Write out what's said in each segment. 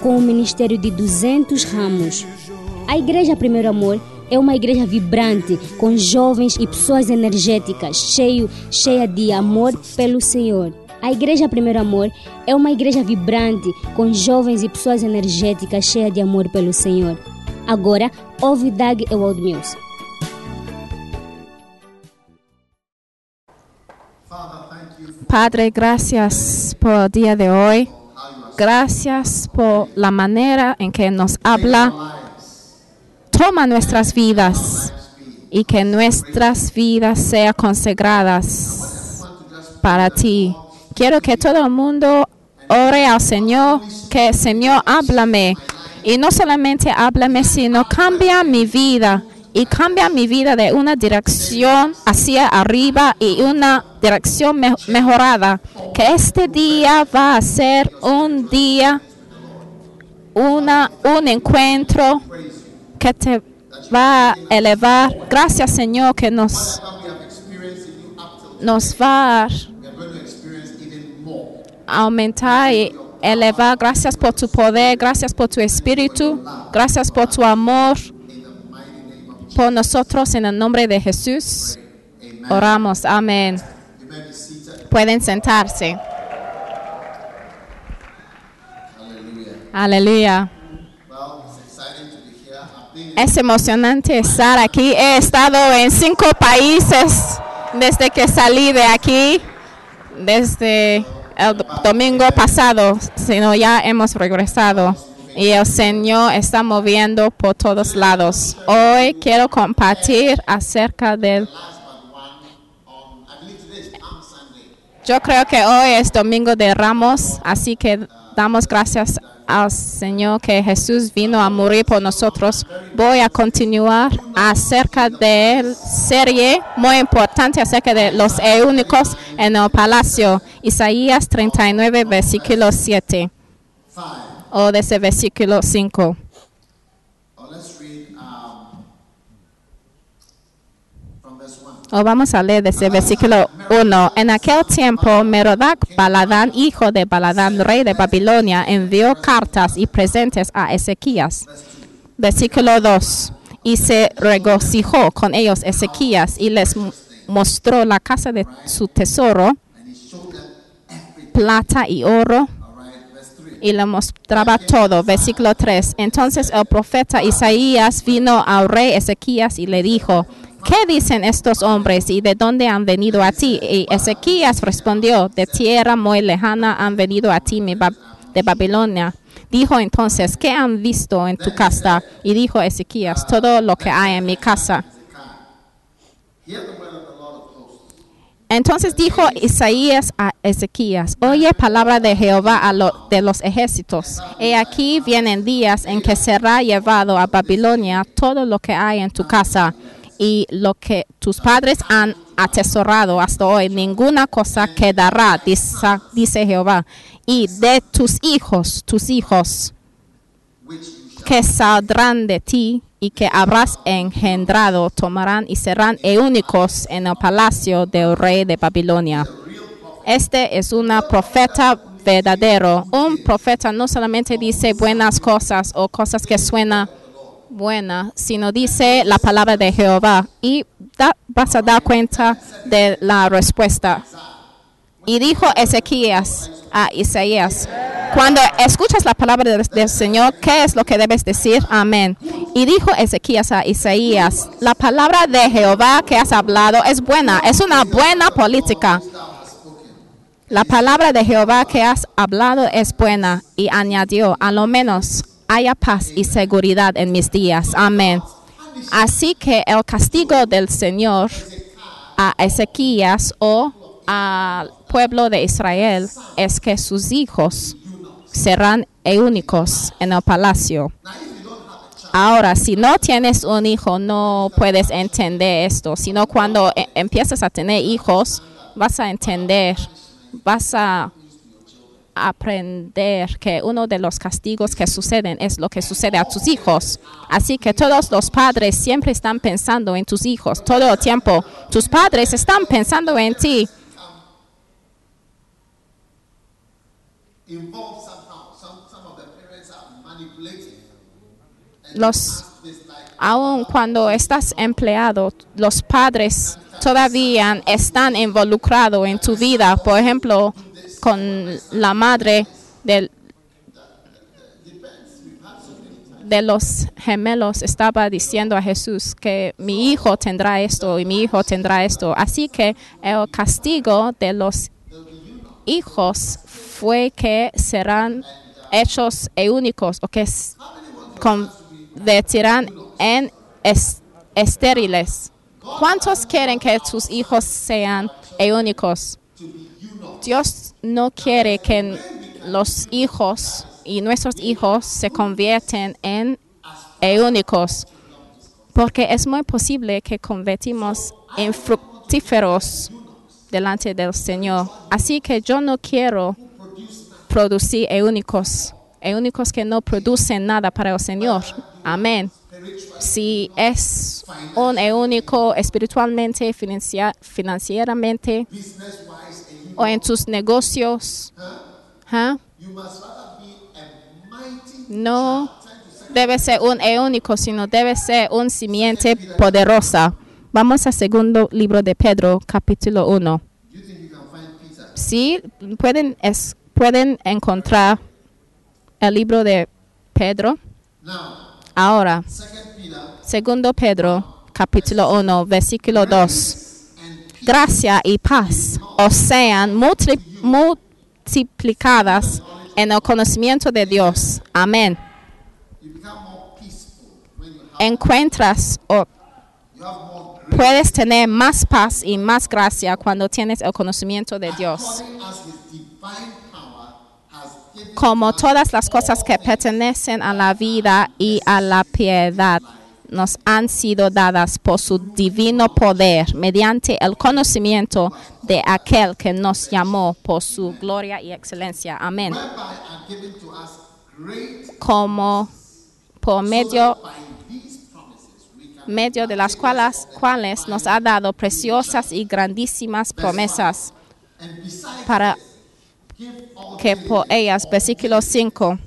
com um ministério de 200 ramos. A Igreja Primeiro Amor é uma igreja vibrante, com jovens e pessoas energéticas, cheio, cheia de amor pelo Senhor. A Igreja Primeiro Amor é uma igreja vibrante, com jovens e pessoas energéticas, cheia de amor pelo Senhor. Agora, ouve Doug Ewald Mills. Padre, gracias por día de hoy. Gracias por la manera en que nos habla. Toma nuestras vidas y que nuestras vidas sean consagradas para ti. Quiero que todo el mundo ore al Señor, que Señor háblame. Y no solamente háblame, sino cambia mi vida y cambia mi vida de una dirección hacia arriba y una dirección me- mejorada. Que este día va a ser un día, una, un encuentro que te va a elevar. Gracias Señor que nos, nos va a aumentar y elevar. Gracias por tu poder, gracias por tu espíritu, gracias por tu amor por nosotros en el nombre de Jesús. Oramos, amén. Pueden sentarse. Aleluya. Es emocionante estar aquí. He estado en cinco países desde que salí de aquí, desde el do- domingo pasado, sino ya hemos regresado. Y el Señor está moviendo por todos lados. Hoy quiero compartir acerca del... Yo creo que hoy es domingo de Ramos, así que damos gracias al Señor que Jesús vino a morir por nosotros. Voy a continuar acerca de la serie muy importante acerca de los únicos en el palacio. Isaías 39, versículo 7 o desde versículo 5. Oh, let's read um, from verse 1. O vamos a leer desde versículo 1. En aquel tiempo, Merodac Baladán, hijo de Baladán, rey de Babilonia, envió cartas y presentes a Ezequías. Versículo 2. Y se regocijó con ellos Ezequías y les mostró la casa de su tesoro, plata y oro, y le mostraba todo. Versículo 3. Entonces el profeta Isaías vino al rey Ezequías y le dijo, ¿qué dicen estos hombres y de dónde han venido a ti? Y Ezequías respondió, de tierra muy lejana han venido a ti de Babilonia. Dijo entonces, ¿qué han visto en tu casa? Y dijo Ezequías, todo lo que hay en mi casa. Hear the word of the Lord of hosts. Entonces dijo Isaías a Ezequías, oye palabra de Jehová a lo- de los ejércitos. He aquí vienen días en que será llevado a Babilonia todo lo que hay en tu casa y lo que tus padres han atesorado hasta hoy. Ninguna cosa quedará, dice, Jehová. Y de tus hijos, tus hijos, que saldrán de ti y que habrás engendrado, tomarán y serán únicos en el palacio del rey de Babilonia. Este es una profeta verdadero. Un profeta no solamente dice buenas cosas o cosas que suenan buena, sino dice la palabra de Jehová y vas a dar cuenta de la respuesta. Y dijo Ezequías a Isaías, cuando escuchas la palabra del, del Señor, ¿qué es lo que debes decir? Amén. Y dijo Ezequías a Isaías, la palabra de Jehová que has hablado es buena, es una buena política. La palabra de Jehová que has hablado es buena. Y añadió, a lo menos haya paz y seguridad en mis días. Amén. Así que el castigo del Señor a Ezequías o al pueblo de Israel es que sus hijos serán únicos en el palacio. Ahora, si no tienes un hijo, no puedes entender esto, sino cuando e- empiezas a tener hijos, vas a entender, vas a aprender que uno de los castigos que suceden es lo que sucede a tus hijos. Así que todos los padres siempre están pensando en tus hijos todo el tiempo. Tus padres están pensando en ti. Involved somehow. Some, some of the parents are manipulating. Los aun cuando estás empleado, los padres todavía están involucrados en tu vida. Por ejemplo, con la madre del- de los gemelos estaba diciendo a Jesús que mi hijo tendrá esto y mi hijo tendrá esto. Así que el castigo de los hijos fue que serán hechos únicos o que convertirán en es- estériles. ¿Cuántos quieren que tus hijos sean únicos? Dios no quiere que los hijos y nuestros hijos se convierten en únicos, porque es muy posible que convertimos en fructíferos delante del Señor. Así que yo no quiero producir únicos, únicos que no producen nada para el Señor. Amén. Si es un único espiritualmente, financieramente o en tus negocios, ¿ah? no debe ser un único, sino debe ser un simiente poderosa. Vamos al segundo libro de Pedro, capítulo 1. You think you can find Peter? Sí, pueden, pueden encontrar el libro de Pedro. Ahora, segundo Pedro, capítulo 1, versículo 2. Gracia y paz os sean multi- multiplicadas en el conocimiento de Dios. Amén. Encuentras o puedes tener más paz y más gracia cuando tienes el conocimiento de Dios. Como todas las cosas que pertenecen a la vida y a la piedad nos han sido dadas por su divino poder mediante el conocimiento de aquel que nos llamó por su gloria y excelencia. Amén. Como por medio medio de las cuales, cuales nos ha dado preciosas y grandísimas promesas para que por ellas, versículo 5,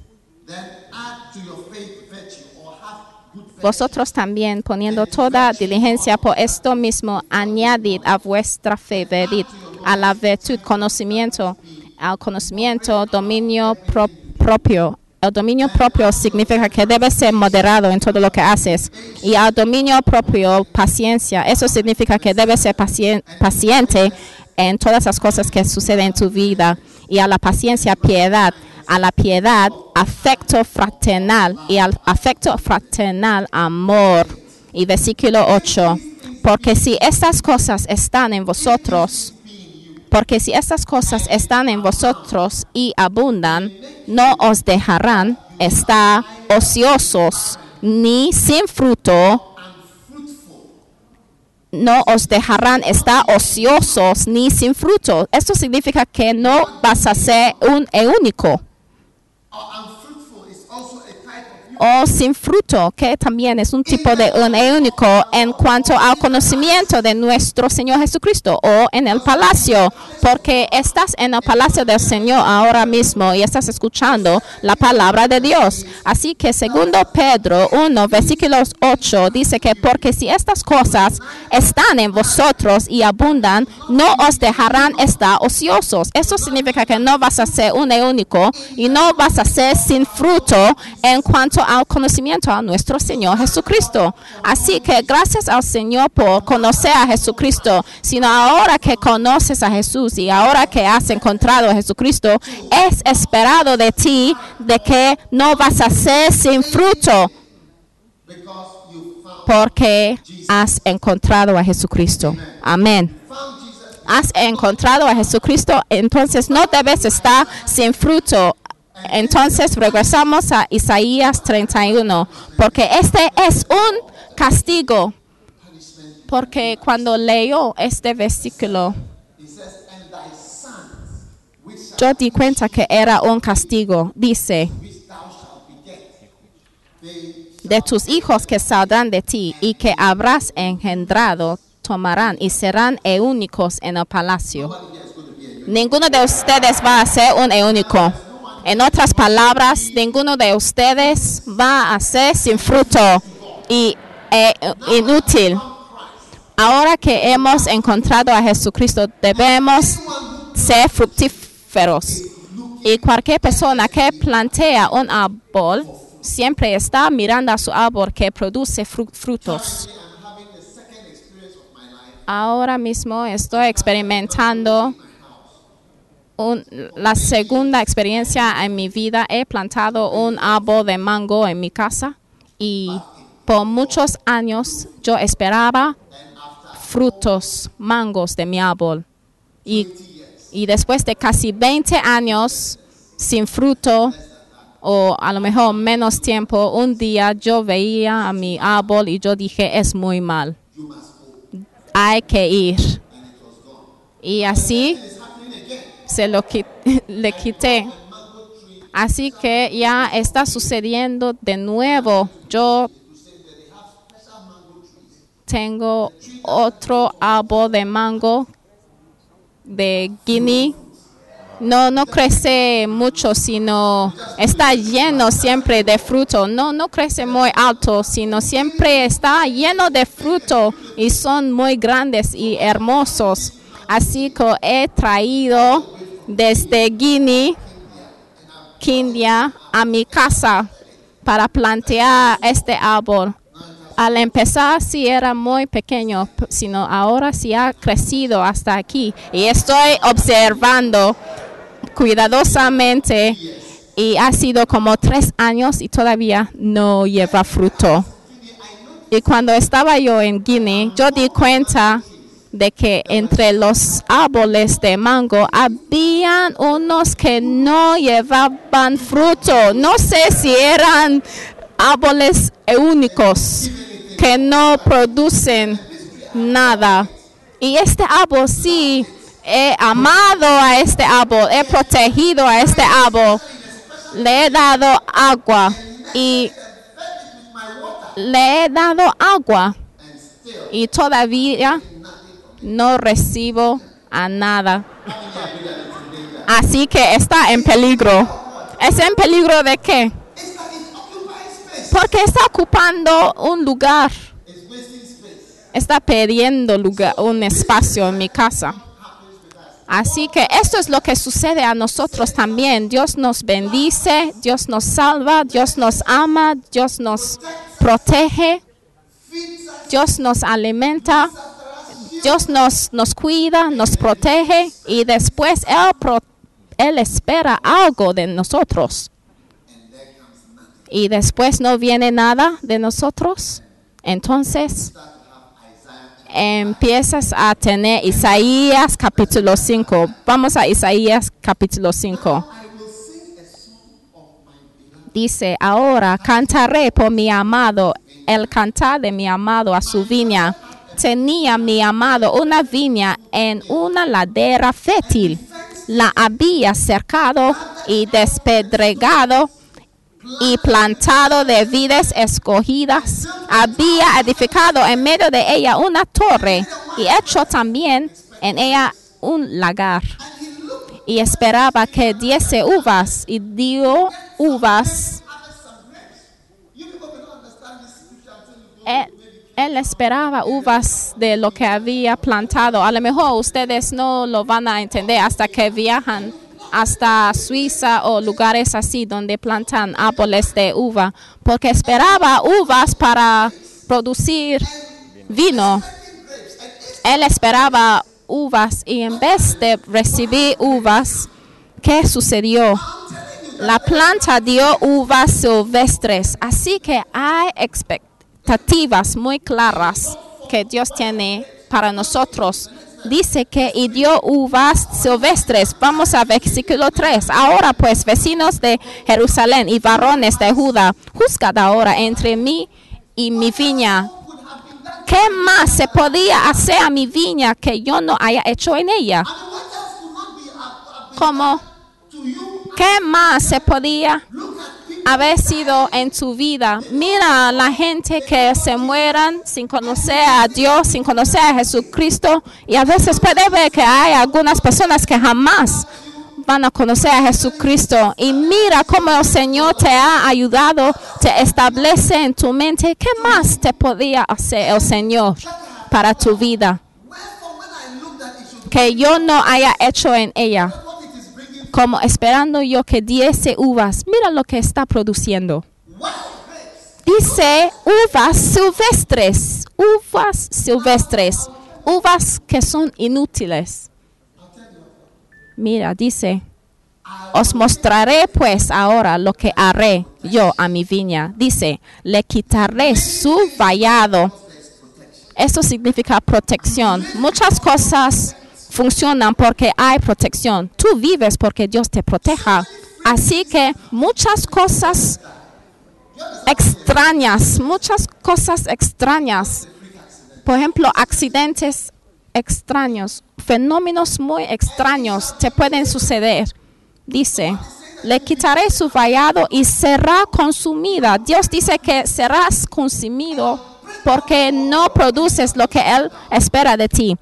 then add to your faith virtue or have good faith vosotros también poniendo toda diligencia por esto mismo, añadid a vuestra fe, verdad, a la virtud, conocimiento, al conocimiento, dominio pro- propio. El dominio propio significa que debes ser moderado en todo lo que haces. Y al dominio propio, paciencia. Eso significa que debes ser pacien- paciente en todas las cosas que suceden en tu vida. Y a la paciencia, piedad. A la piedad, afecto fraternal. Y al afecto fraternal, amor. Y versículo 8. Porque si estas cosas están en vosotros, porque si estas cosas están en vosotros y abundan, no os dejarán estar ociosos ni sin fruto. No os dejarán estar ociosos ni sin fruto. Esto significa que no vas a ser un único o sin fruto, que también es un tipo de único en cuanto al conocimiento de nuestro Señor Jesucristo o en el palacio, porque estás en el palacio del Señor ahora mismo y estás escuchando la palabra de Dios. Así que segundo Pedro 1, versículos 8 dice que porque si estas cosas están en vosotros y abundan, no os dejarán estar ociosos. Eso significa que no vas a ser un único y no vas a ser sin fruto en cuanto al conocimiento a nuestro Señor Jesucristo. Así que gracias al Señor por conocer a Jesucristo, sino ahora que conoces a Jesús y ahora que has encontrado a Jesucristo, es esperado de ti de que no vas a ser sin fruto porque has encontrado a Jesucristo. Amén. Has encontrado a Jesucristo, entonces no debes estar sin fruto. Entonces regresamos a Isaías 31, porque este es un castigo. Porque cuando leo este versículo, yo di cuenta que era un castigo. Dice, de tus hijos que saldrán de ti y que habrás engendrado, tomarán y serán eúnicos en el palacio. Ninguno de ustedes va a ser un eúnico. En otras palabras, ninguno de ustedes va a ser sin fruto y e inútil. Ahora que hemos encontrado a Jesucristo, debemos ser fructíferos. Y cualquier persona que plantea un árbol siempre está mirando a su árbol que produce fru- frutos. Ahora mismo estoy experimentando un- la segunda experiencia en mi vida. He plantado un árbol de mango en mi casa y por muchos años yo esperaba frutos, mangos de mi árbol. Y, y después de casi 20 años sin fruto, o a lo mejor menos tiempo, un día yo veía a mi árbol y yo dije, es muy mal. Hay que ir. Y así se lo qui- le quité. Así que ya está sucediendo de nuevo. Yo tengo otro árbol de mango de Guinea. No, no crece mucho, sino está lleno siempre de fruto. No, no crece muy alto, sino siempre está lleno de fruto y son muy grandes y hermosos. Así que he traído desde Guinea, Kenia, a mi casa para plantear este árbol. Al empezar sí era muy pequeño, sino ahora sí ha crecido hasta aquí. Y estoy observando cuidadosamente y ha sido como tres años y todavía no lleva fruto. Y cuando estaba yo en Guinea, yo di cuenta de que entre los árboles de mango habían unos que no llevaban fruto. No sé si eran árboles únicos que no producen nada. Y este árbol sí, he amado a este árbol, he protegido a este árbol, le he dado agua y le he dado agua y todavía no recibo a nada. Así que está en peligro. ¿Es en peligro de qué? Porque está ocupando un lugar. Está perdiendo un espacio en mi casa. Así que esto es lo que sucede a nosotros también. Dios nos bendice, Dios nos salva, Dios nos ama, Dios nos protege, Dios nos alimenta, Dios nos, nos cuida, nos protege y después Él, pro- Él espera algo de nosotros. Y después no viene nada de nosotros. Entonces empiezas a tener Isaías capítulo 5. Vamos a Isaías capítulo 5. Dice, ahora cantaré por mi amado, el cantar de mi amado a su viña. Tenía mi amado una viña en una ladera fértil. La había cercado y despedregado y plantado de vides escogidas. Había edificado en medio de ella una torre y hecho también en ella un lagar. Y esperaba que diese uvas y dio uvas. Él, él esperaba uvas de lo que había plantado. A lo mejor ustedes no lo van a entender hasta que viajan hasta Suiza o lugares así donde plantan árboles de uva, porque esperaba uvas para producir vino. Él esperaba uvas y en vez de recibir uvas, ¿qué sucedió? La planta dio uvas silvestres, así que hay expectativas muy claras que Dios tiene para nosotros dice que y dio uvas silvestres. Vamos a versículo 3. Ahora pues, vecinos de Jerusalén y varones de Judá, juzgad ahora entre mí y mi viña. ¿Qué más se podía hacer a mi viña que yo no haya hecho en ella? Como, ¿qué más se podía haber sido en tu vida? Mira la gente que se mueran sin conocer a Dios, sin conocer a Jesucristo. Y a veces puede ver que hay algunas personas que jamás van a conocer a Jesucristo. Y mira cómo el Señor te ha ayudado, te establece en tu mente. ¿Qué más te podía hacer el Señor para tu vida? Que yo no haya hecho en ella. Como esperando yo que diese uvas. Mira lo que está produciendo. Dice uvas silvestres. Uvas silvestres. Uvas que son inútiles. Mira, dice, os mostraré pues ahora lo que haré yo a mi viña. Dice, le quitaré su vallado. Esto significa protección. Muchas cosas funcionan porque hay protección. Tú vives porque Dios te proteja. Así que muchas cosas extrañas, muchas cosas extrañas. Por ejemplo, accidentes extraños, fenómenos muy extraños te pueden suceder. Dice, le quitaré su vallado y será consumida. Dios dice que serás consumido porque no produces lo que Él espera de ti.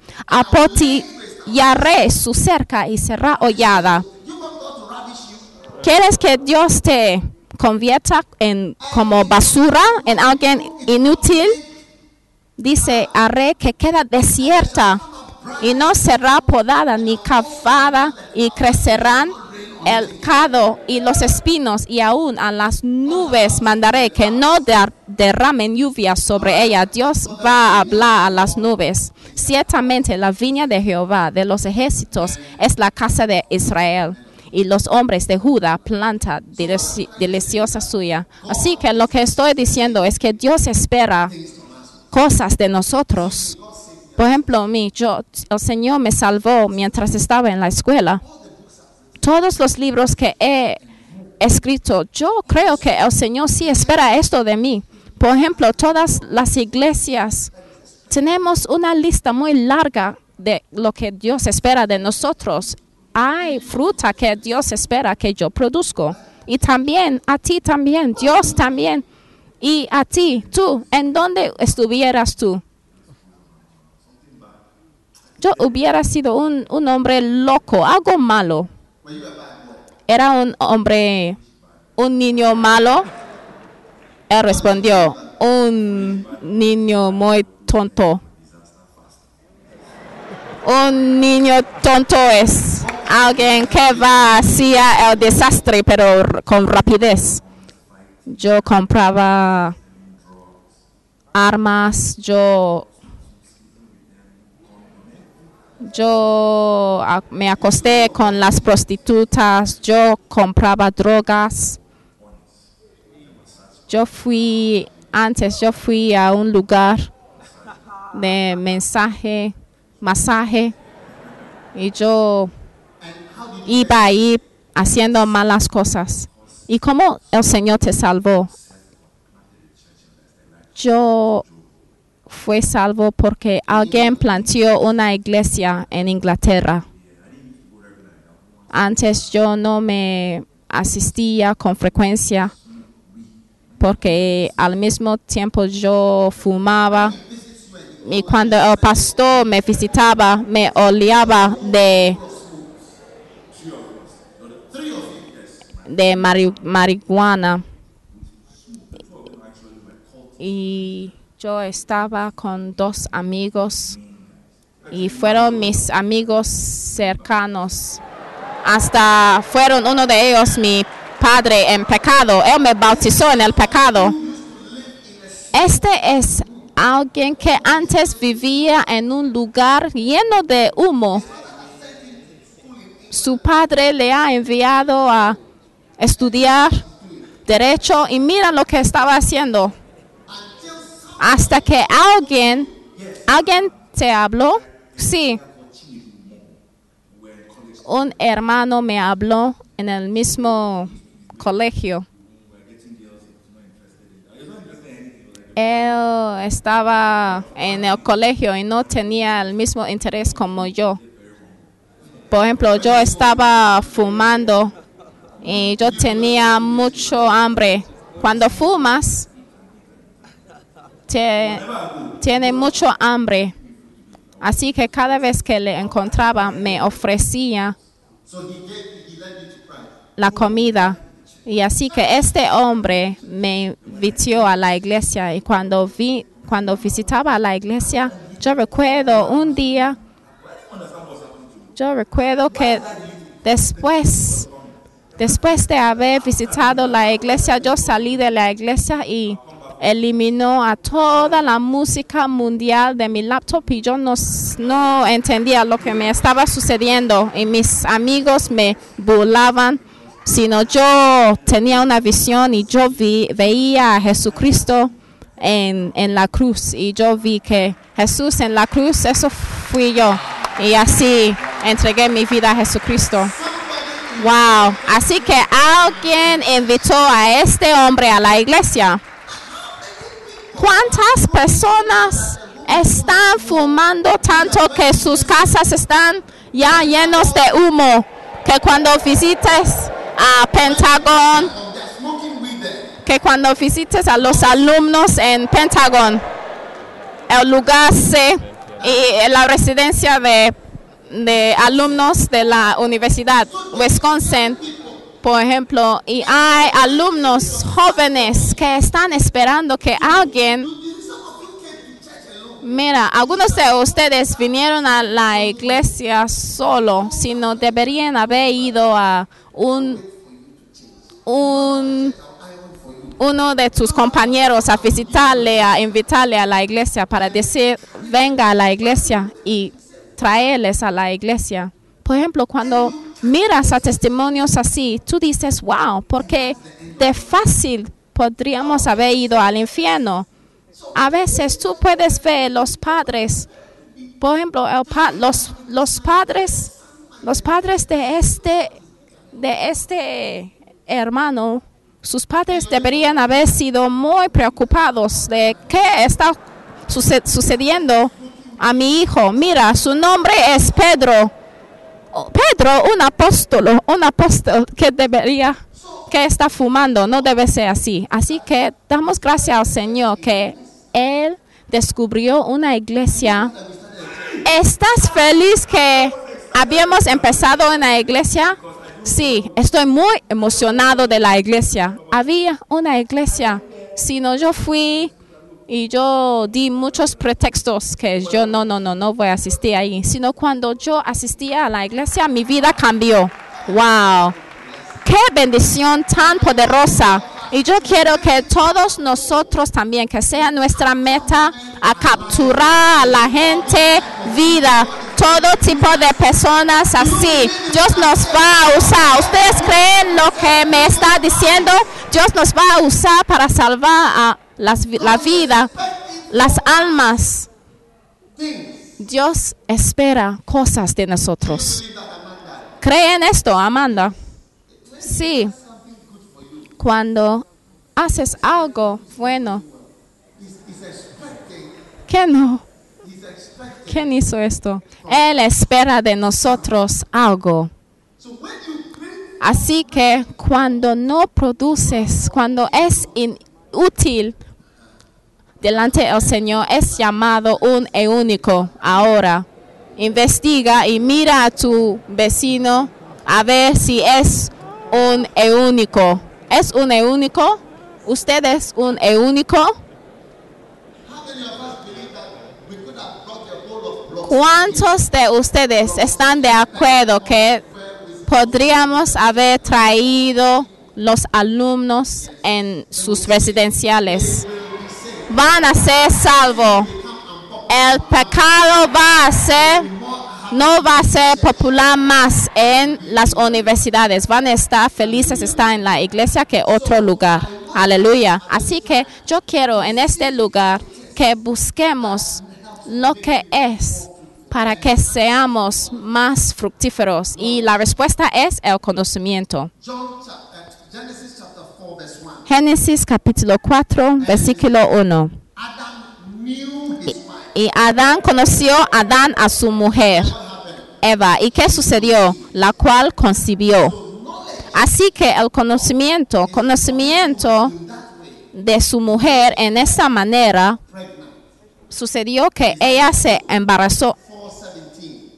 Apotillaré su cerca y será hollada. ¿Quieres que Dios te convierta en como basura, en alguien inútil? Dice, haré que queda desierta y no será podada ni cavada y crecerán el cado y los espinos y aún a las nubes mandaré que no der- derramen lluvia sobre ella. Dios va a hablar a las nubes. Ciertamente la viña de Jehová de los ejércitos es la casa de Israel y los hombres de Judá planta delici- deliciosa suya. Así que lo que estoy diciendo es que Dios espera cosas de nosotros. Por ejemplo, mí, yo, el Señor me salvó mientras estaba en la escuela. Todos los libros que he escrito, yo creo que el Señor sí espera esto de mí. Por ejemplo, todas las iglesias, tenemos una lista muy larga de lo que Dios espera de nosotros. Hay fruta que Dios espera que yo produzco. Y también, a ti también, Dios también. Y a ti, tú, ¿en dónde estuvieras tú? Yo hubiera sido un, un hombre loco, algo malo. Era un hombre, un niño malo. Él respondió, un niño muy tonto. Un niño tonto es alguien que va hacia el desastre, pero con rapidez. Yo compraba armas, yo yo me acosté con las prostitutas, yo compraba drogas. Yo fui, antes yo fui a un lugar de mensaje, masaje, y yo iba ahí haciendo malas cosas. ¿Y cómo el Señor te salvó? Yo fue salvo porque alguien planteó una iglesia en Inglaterra. Antes yo no me asistía con frecuencia porque al mismo tiempo yo fumaba y cuando el pastor me visitaba me oleaba de de mari- marihuana y yo estaba con dos amigos y fueron mis amigos cercanos. Hasta fueron uno de ellos mi padre en pecado. Él me bautizó en el pecado. Este es alguien que antes vivía en un lugar lleno de humo. Su padre le ha enviado a estudiar derecho y mira lo que estaba haciendo hasta que alguien, alguien te habló, sí, un hermano me habló en el mismo colegio. Él estaba en el colegio y no tenía el mismo interés como yo. Por ejemplo, yo estaba fumando y yo tenía mucho hambre. Cuando fumas, tiene mucho hambre. Así que cada vez que le encontraba, me ofrecía la comida. Y así que este hombre me invitó a la iglesia y cuando vi, cuando visitaba la iglesia, yo recuerdo un día, yo recuerdo que después, después de haber visitado la iglesia, yo salí de la iglesia y eliminó a toda la música mundial de mi laptop y yo no, entendía lo que me estaba sucediendo y mis amigos me burlaban sino yo tenía una visión y yo vi, veía a Jesucristo en, en la cruz y yo vi que Jesús en la cruz, eso fui yo. Y así entregué mi vida a Jesucristo. Wow, así que alguien invitó a este hombre a la iglesia. ¿Cuántas personas están fumando tanto que sus casas están ya llenos de humo? Que cuando visites a Pentagon, que cuando visites a los alumnos en Pentagon, el lugar C y la residencia de, de alumnos de la Universidad Wisconsin, por ejemplo, y hay alumnos jóvenes que están esperando que alguien Mira, algunos de ustedes vinieron a la iglesia solo, sino deberían haber ido a un, un uno de tus compañeros a visitarle, a invitarle a la iglesia para decir, venga a la iglesia y traerles a la iglesia. Por ejemplo, cuando miras a testimonios así, tú dices, wow, porque de fácil podríamos haber ido al infierno. A veces tú puedes ver los padres, por ejemplo, el pa- los, los padres, los padres de este, de este hermano, sus padres deberían haber sido muy preocupados de qué está suce- sucediendo a mi hijo. Mira, su nombre es Pedro. Pedro, un apóstol, un apóstol que debería, que está fumando, no debe ser así. Así que damos gracias al Señor que Él descubrió una iglesia. ¿Estás feliz que habíamos empezado en la iglesia? Sí, estoy muy emocionado de la iglesia. Había una iglesia, sino yo fui y yo di muchos pretextos que yo no, no, no, no voy a asistir ahí. Sino cuando yo asistía a la iglesia, mi vida cambió. Wow, qué bendición tan poderosa. Y yo quiero que todos nosotros también, que sea nuestra meta capturar a la gente vida, todo tipo de personas así. Dios nos va a usar. ¿Ustedes creen lo que me está diciendo? Dios nos va a usar para salvar a las la vida, las almas. Dios espera cosas de nosotros. ¿Creen esto, Amanda? Sí. Cuando haces algo bueno. ¿Qué no? ¿Quién hizo esto? Él espera de nosotros algo. Así que cuando no produces, cuando es inútil delante del Señor, es llamado un único. Ahora, investiga y mira a tu vecino a ver si es un único. ¿Es un único? ¿Usted es un único? ¿Cuántos de ustedes están de acuerdo que podríamos haber traído los alumnos en sus residenciales? Van a ser salvos. El pecado va a ser, no va a ser popular más en las universidades. Van a estar felices estar en la iglesia que otro lugar. Aleluya. Así que yo quiero en este lugar que busquemos lo que es para que seamos más fructíferos? Y la respuesta es el conocimiento. John chap- Genesis chapter 4, verse 1. Génesis capítulo 4, versículo 1. Y Adán conoció a Adán a su mujer? Eva. ¿Y qué sucedió? La cual concibió. Así que el conocimiento, conocimiento de su mujer en esta manera, sucedió que ella se embarazó. 417.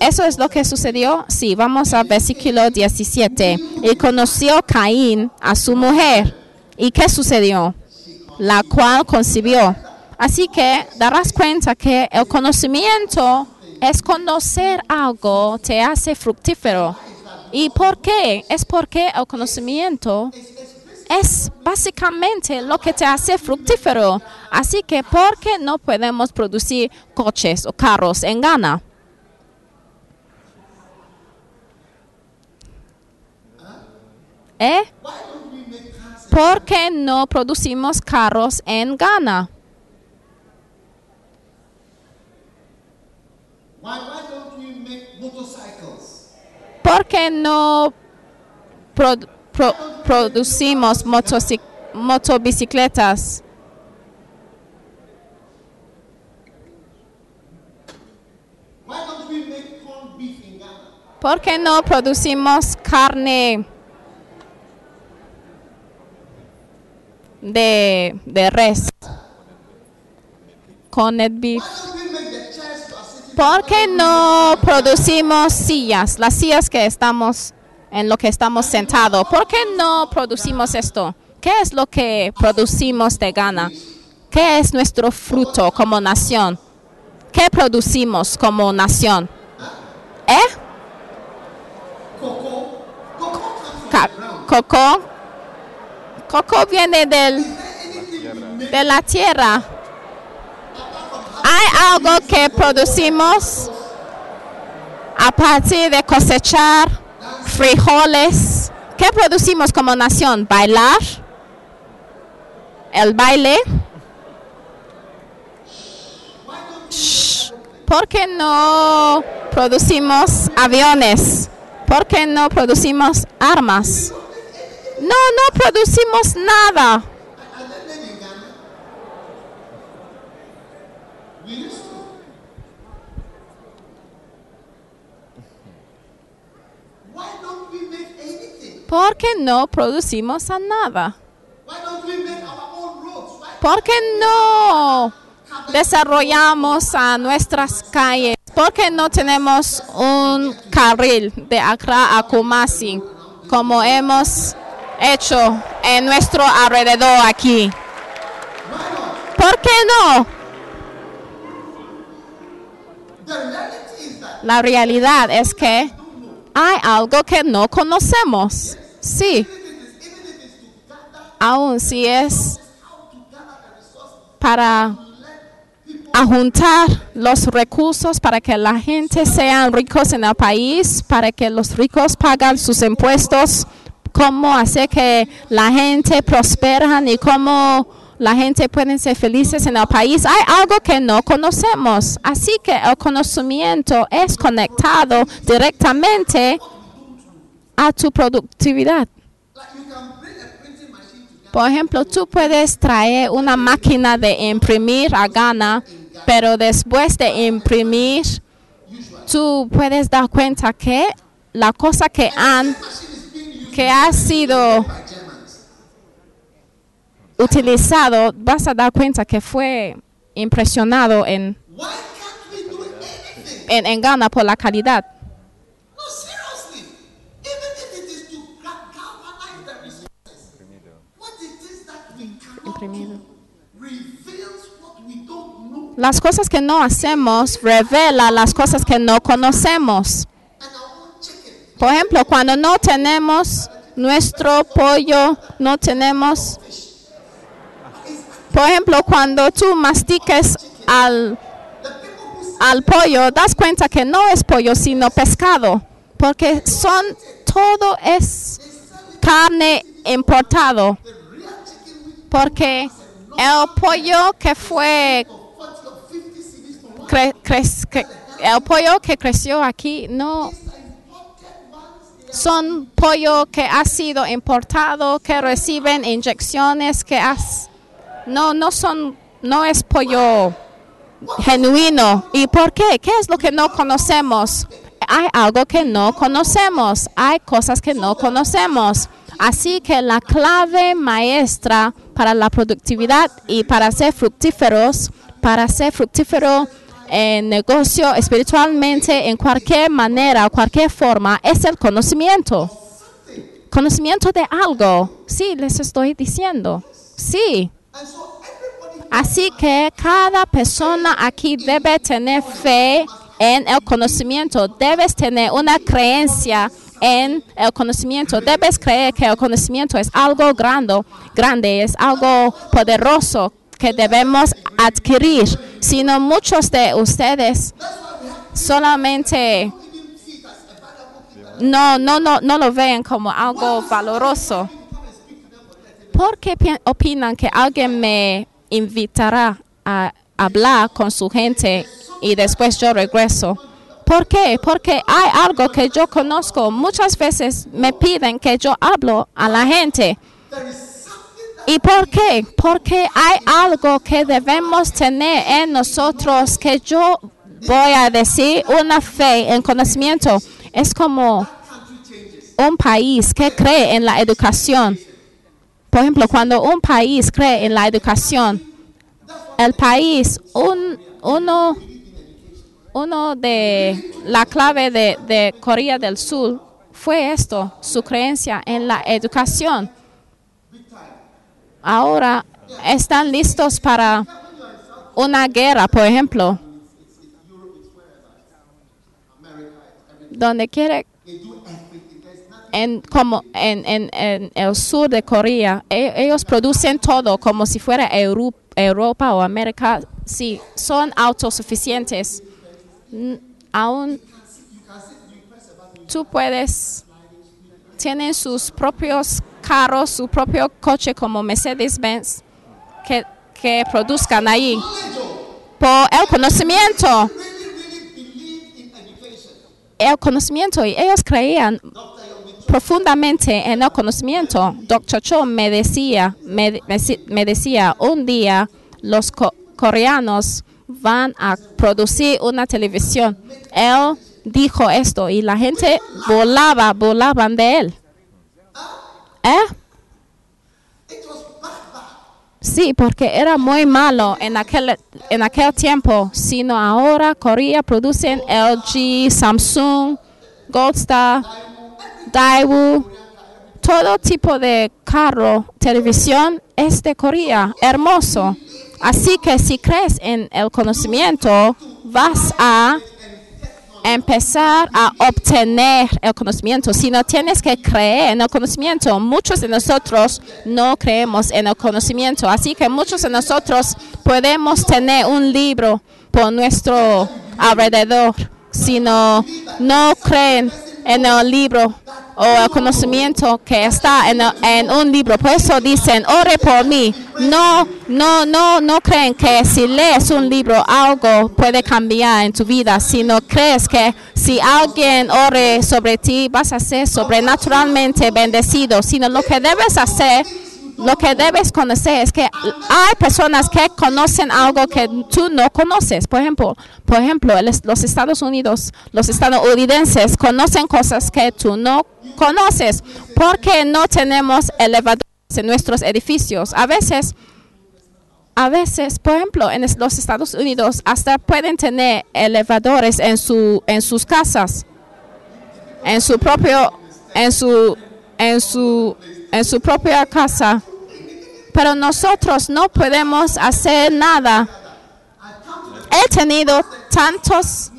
¿Eso es lo que sucedió? Sí, vamos al versículo 17. Y conoció Caín a su mujer. ¿Y qué sucedió? La cual concibió. Así que darás cuenta que el conocimiento es conocer algo, te hace fructífero. ¿Y por qué? Es porque el conocimiento es básicamente lo que te hace fructífero. Así que, ¿por qué no podemos producir coches o carros en Ghana? ¿Eh? ¿Por qué no producimos carros en Ghana? ¿Por qué no pro- pro- producimos motoci- motobicicletas? ¿Por qué no producimos carne de, de res? Corned beef. ¿Por qué no producimos sillas, las sillas que estamos en lo que estamos sentados? ¿Por qué no producimos esto? ¿Qué es lo que producimos de Ghana? ¿Qué es nuestro fruto como nación? ¿Qué producimos como nación? ¿Eh? coco. Coco viene del, de la tierra. ¿Hay algo que producimos a partir de cosechar frijoles? ¿Qué producimos como nación? ¿Bailar? ¿El baile? ¿Por qué no producimos aviones? ¿Por qué no producimos armas? No, no producimos nada. We used to. Why don't we make anything? ¿Por qué no producimos a nada? ¿Por qué no desarrollamos a nuestras calles? ¿Por qué no tenemos un carril de Accra a Kumasi como hemos hecho en nuestro alrededor aquí? ¿Por qué no? La realidad es que hay algo que no conocemos. Sí, aún si es para juntar los recursos para que la gente sean ricos en el país, para que los ricos pagan sus impuestos, cómo hacer que la gente prospera y cómo la gente puede ser felices en el país. Hay algo que no conocemos, así que el conocimiento es conectado directamente a tu productividad. Por ejemplo, tú puedes traer una máquina de imprimir a Ghana, pero después de imprimir, tú puedes dar cuenta que la cosa que han que ha sido. Utilizado, vas a dar cuenta que fue impresionado en, en, en Ghana por la calidad. Imprimido. Las cosas que no hacemos revela las cosas que no conocemos. Por ejemplo, cuando no tenemos nuestro pollo, no tenemos... Por ejemplo, cuando tú mastiques al, al pollo, das cuenta que no es pollo, sino pescado, porque son, todo es carne importado, porque el pollo que fue 40 or 50 CDs for one cre- cre- cre- el pollo que creció aquí no son pollo que ha sido importado, que reciben inyecciones, que has, no, no son, no es pollo genuino. ¿Y por qué? ¿Qué es lo que no conocemos? Hay algo que no conocemos, hay cosas que no conocemos. Así que la clave maestra para la productividad y para ser fructíferos, para ser fructífero en negocio, espiritualmente, en cualquier manera, cualquier forma, es el conocimiento. Conocimiento de algo. Sí, les estoy diciendo. Sí. Así que cada persona aquí debe tener fe en el conocimiento. Debes tener una creencia en el conocimiento. Debes creer que el conocimiento es algo grande, grande, es algo poderoso que debemos adquirir. Sino muchos de ustedes solamente no, no, no, no lo ven como algo valoroso. ¿Por qué pi- opinan que alguien me invitará a hablar con su gente y después yo regreso? ¿Por qué? Porque hay algo que yo conozco. Muchas veces me piden que yo hablo a la gente. ¿Y por qué? Porque hay algo que debemos tener en nosotros que yo voy a decir una fe en conocimiento. Es como un país que cree en la educación. Por ejemplo, cuando un país cree en la educación, el país, un, uno, uno de la clave de, de Corea del Sur fue esto, su creencia en la educación. Ahora están listos para una guerra, por ejemplo, donde quiere en como en, en, en el sur de Corea e- ellos producen todo como si fuera Euro- Europa o América. Sí son autosuficientes. Aún tú puedes tienen sus propios carros su propio coche como Mercedes-Benz que, que produzcan ahí. Por el conocimiento. El conocimiento y ellos creían profundamente en el conocimiento. Dr. Cho me decía, me, decía, un día los co- coreanos van a producir una televisión. Él dijo esto y la gente volaba, volaban de él. ¿Eh? Sí, porque era muy malo en aquel, en aquel tiempo, sino ahora Corea producen LG, Samsung, Goldstar, Daewoo, todo tipo de carro, televisión es de Corea, hermoso. Así que si crees en el conocimiento, vas a empezar a obtener el conocimiento. Si no tienes que creer en el conocimiento, muchos de nosotros no creemos en el conocimiento. Así que muchos de nosotros podemos tener un libro por nuestro alrededor. Si no, no creen en el libro o el conocimiento que está en, un libro. Por eso dicen, ore por mí. No, no, no, no creen que si lees un libro algo puede cambiar en tu vida, sino crees que si alguien ore sobre ti vas a ser sobrenaturalmente bendecido, sino lo que debes hacer lo que debes conocer es que hay personas que conocen algo que tú no conoces. Por ejemplo, por ejemplo, los Estados Unidos, los estadounidenses conocen cosas que tú no conoces porque no tenemos elevadores en nuestros edificios. A veces, a veces, por ejemplo, en los Estados Unidos hasta pueden tener elevadores en su en sus casas, en su propio, en su en su en su propia casa. Pero nosotros no podemos hacer nada. He tenido tantas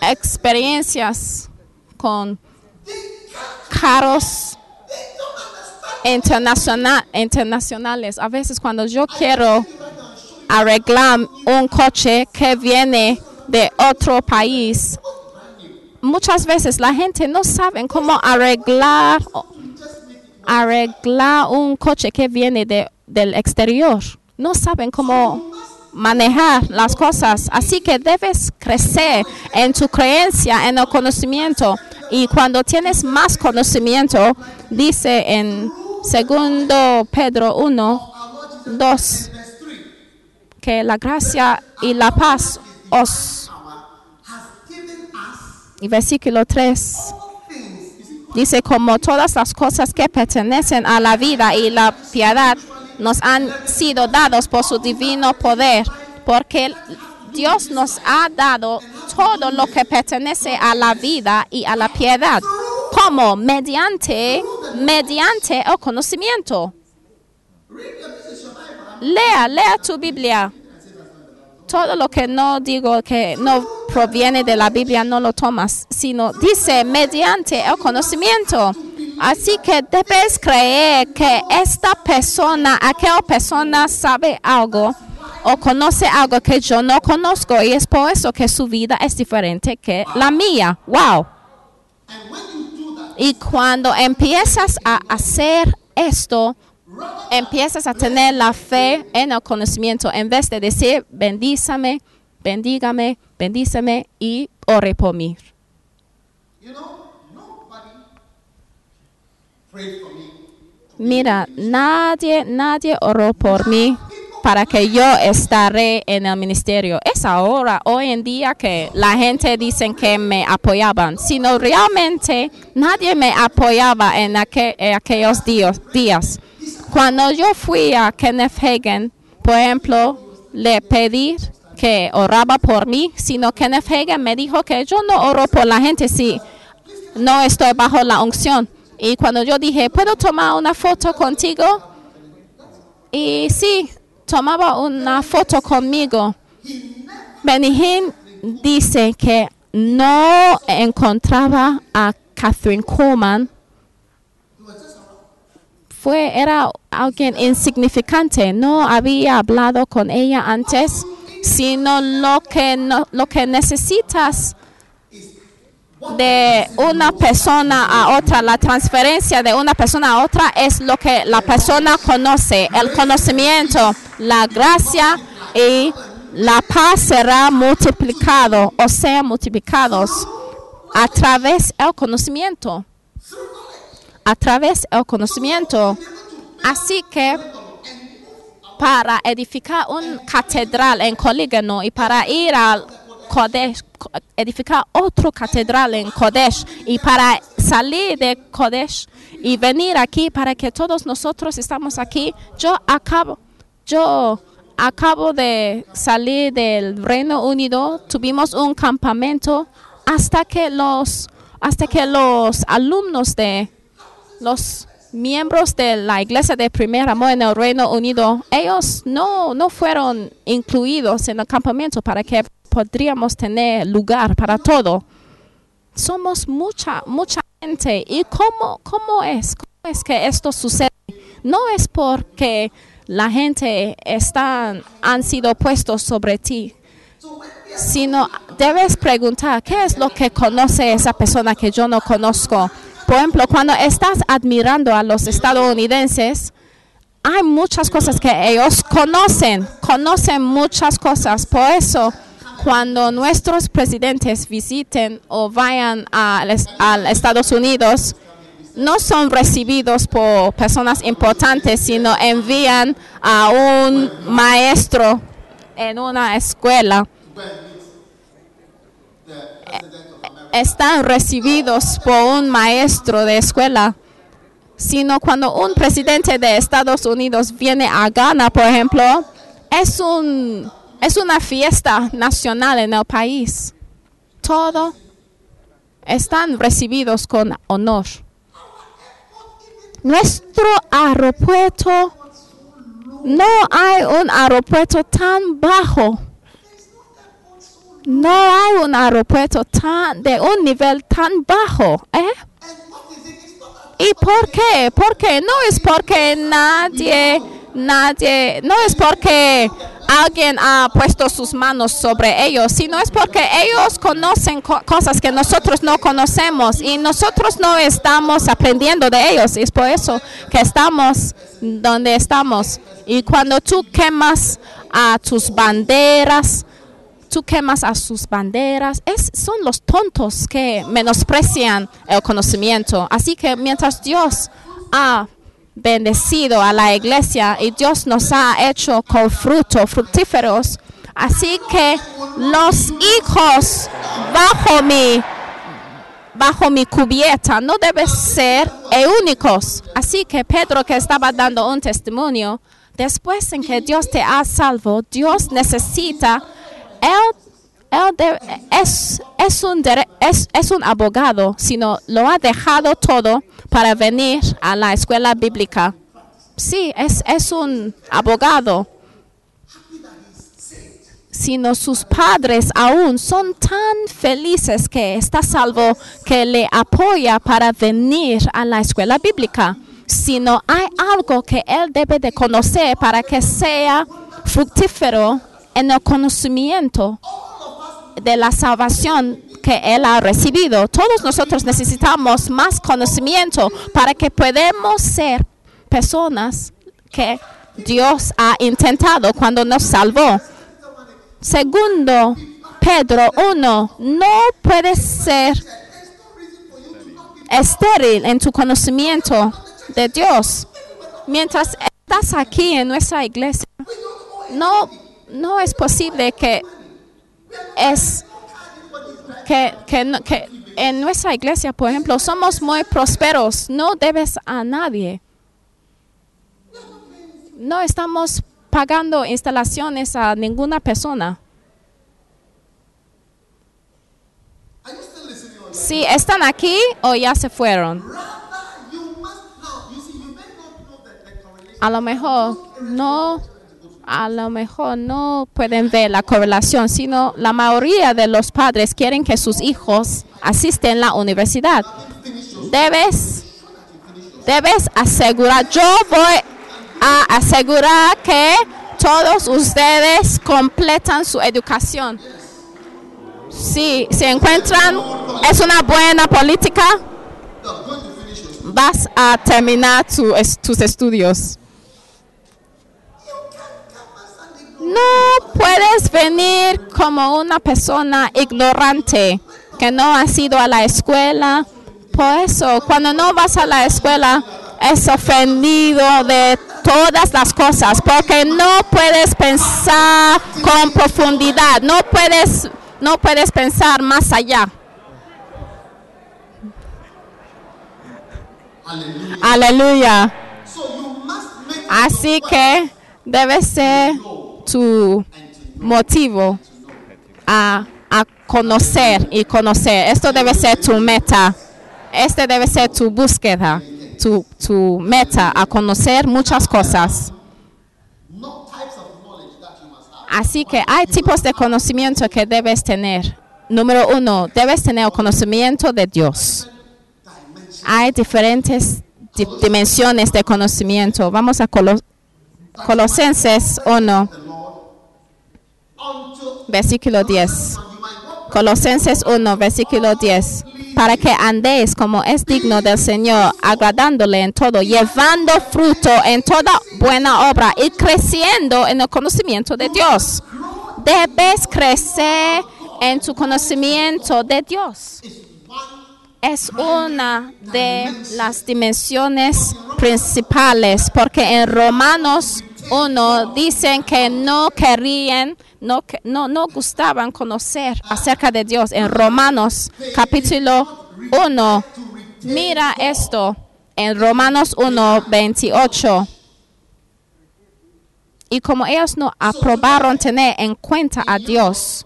experiencias con carros internacional, internacionales. A veces cuando yo quiero arreglar un coche que viene de otro país, muchas veces la gente no sabe cómo arreglar arreglar un coche que viene de, del exterior. No saben cómo manejar las cosas. Así que debes crecer en tu creencia, en el conocimiento. Y cuando tienes más conocimiento, dice en segundo Pedro 1, 2, que la gracia y la paz os... Y versículo 3 all things. You see, dice como todas las cosas que pertenecen a la vida y la piedad nos han sido dados por su divino poder, porque Dios nos ha dado todo lo que pertenece a la vida y a la piedad, como mediante mediante el conocimiento. Lea, lea tu Biblia. Todo lo que no digo que no proviene de la Biblia no lo tomas, sino dice mediante el conocimiento. Así que debes creer que esta persona, aquella persona sabe algo o conoce algo que yo no conozco y es por eso que su vida es diferente que la mía. Wow. Y cuando empiezas a hacer esto, empiezas a tener la fe en el conocimiento en vez de decir bendízame, bendígame, bendízame y ore por mí. Mira, nadie, nadie oró por mí para que yo estaré en el ministerio. Es ahora, hoy en día, que la gente dice que me apoyaban, sino realmente nadie me apoyaba en, aquel- en aquellos días. Cuando yo fui a Kenneth Hagen, por ejemplo, le pedí que oraba por mí, sino Kenneth Hagen me dijo que yo no oro por la gente si no estoy bajo la unción. Y cuando yo dije, ¿puedo tomar una foto contigo? Y sí, tomaba una foto conmigo. Benny dice que no encontraba a Catherine Coleman. Fue, era alguien insignificante, no había hablado con ella antes, sino lo que, no, lo que necesitas de una persona a otra, la transferencia de una persona a otra es lo que la persona conoce, el conocimiento, la gracia y la paz será multiplicado o sea multiplicados a través del conocimiento, a través del conocimiento. Así que para edificar un catedral en Colígano y para ir al Kodesh, edificar otro catedral en Kodesh y para salir de Kodesh y venir aquí para que todos nosotros estamos aquí. Yo acabo, yo acabo de salir del Reino Unido, tuvimos un campamento hasta que los, hasta que los alumnos de los miembros de la iglesia de primer amor en el Reino Unido, ellos no, no fueron incluidos en el campamento para que podríamos tener lugar para todo. Somos mucha, mucha gente. ¿Y cómo, cómo es? ¿Cómo es que esto sucede? No es porque la gente están, han sido puestos sobre ti, sino debes preguntar qué es lo que conoce esa persona que yo no conozco. Por ejemplo, cuando estás admirando a los estadounidenses, hay muchas cosas que ellos conocen, conocen muchas cosas. Por eso, cuando nuestros presidentes visiten o vayan a, a Estados Unidos, no son recibidos por personas importantes, sino envían a un maestro en una escuela. Están recibidos por un maestro de escuela sino cuando un presidente de Estados Unidos viene a Ghana, por ejemplo, es un es una fiesta nacional en el país. Todo están recibidos con honor. Nuestro aeropuerto no hay un aeropuerto tan bajo. No hay un aeropuerto tan de un nivel tan bajo, ¿eh? ¿Y por qué? Porque no es porque nadie, nadie, no es porque alguien ha puesto sus manos sobre ellos, sino es porque ellos conocen co- cosas que nosotros no conocemos y nosotros no estamos aprendiendo de ellos. Es por eso que estamos donde estamos. Y cuando tú quemas a tus banderas, tú quemas a sus banderas, es, son los tontos que menosprecian el conocimiento. Así que mientras Dios ha bendecido a la iglesia y Dios nos ha hecho con fruto, fructíferos, así que los hijos bajo mi bajo mi cubierta no deben ser únicos. Así que Pedro que estaba dando un testimonio, después en que Dios te ha salvo, Dios necesita, Él, él es, es, un, es, es un abogado, sino lo ha dejado todo para venir a la escuela bíblica. Sí, es, es un abogado sino sus padres aún son tan felices que está salvo que le apoya para venir a la escuela bíblica. Sino hay algo que él debe de conocer para que sea fructífero en el conocimiento de la salvación que él ha recibido. Todos nosotros necesitamos más conocimiento para que podamos ser personas que Dios ha intentado cuando nos salvó. Segundo, Pedro 1, no puedes ser estéril en tu conocimiento de Dios. Mientras estás aquí en nuestra iglesia, no, no es posible que es que, que, que en nuestra iglesia, por ejemplo, somos muy prósperos, no debes a nadie. No estamos pagando instalaciones a ninguna persona. Si están aquí o ya se fueron. A lo mejor no, a lo mejor no pueden ver la correlación, sino la mayoría de los padres quieren que sus hijos asisten a la universidad. Debes, debes asegurar, yo voy a asegurar que todos ustedes completan su educación. Si se encuentran, es una buena política, vas a terminar tus estudios. No puedes venir como una persona ignorante que no ha ido a la escuela. Por eso, cuando no vas a la escuela, es ofendido de todas las cosas, porque no puedes pensar con profundidad, no puedes, no puedes pensar más allá. Aleluya. Make Así que debe ser tu motivo a, a conocer y conocer. Esto debe ser tu meta. Este debe ser tu búsqueda, tu, tu meta, a conocer muchas cosas. Así que hay tipos de conocimiento que debes tener. Número uno, debes tener conocimiento de Dios. Hay diferentes di- dimensiones de conocimiento. Vamos a Colo- Colosenses 1, Until versículo 10. you might walk Colosenses 1, versículo 10. Para que andéis como es digno del Señor, agradándole en todo, llevando fruto en toda buena obra y creciendo en el conocimiento de Dios. Debes crecer en tu conocimiento de Dios. Es una de las dimensiones principales, porque en Romanos 1 dicen que no querían, no, no, no gustaban conocer acerca de Dios. En Romanos capítulo 1, mira esto, en Romanos 1, 28. Y como ellos no aprobaron tener en cuenta a Dios,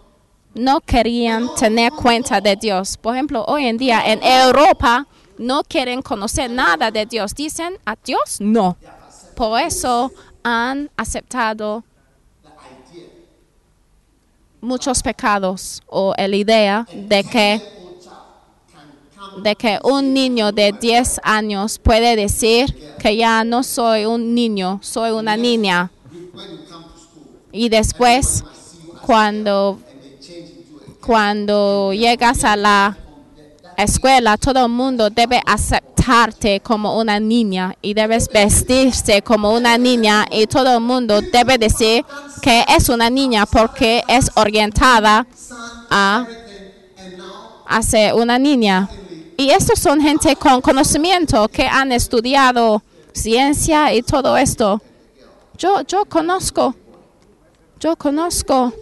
no querían tener cuenta de Dios. Por ejemplo, hoy en día en Europa no quieren conocer nada de Dios. Dicen a Dios no. Por eso han aceptado muchos pecados o la idea de que de que un niño de 10 años puede decir que ya no soy un niño, soy una niña. Y después, cuando, cuando llegas a la escuela, todo el mundo debe aceptarte como una niña y debes vestirse como una niña y todo el mundo debe decir que es una niña porque es orientada a hacer una niña. Y estos son gente con conocimiento que han estudiado ciencia y todo esto. Yo, yo conozco, yo conozco,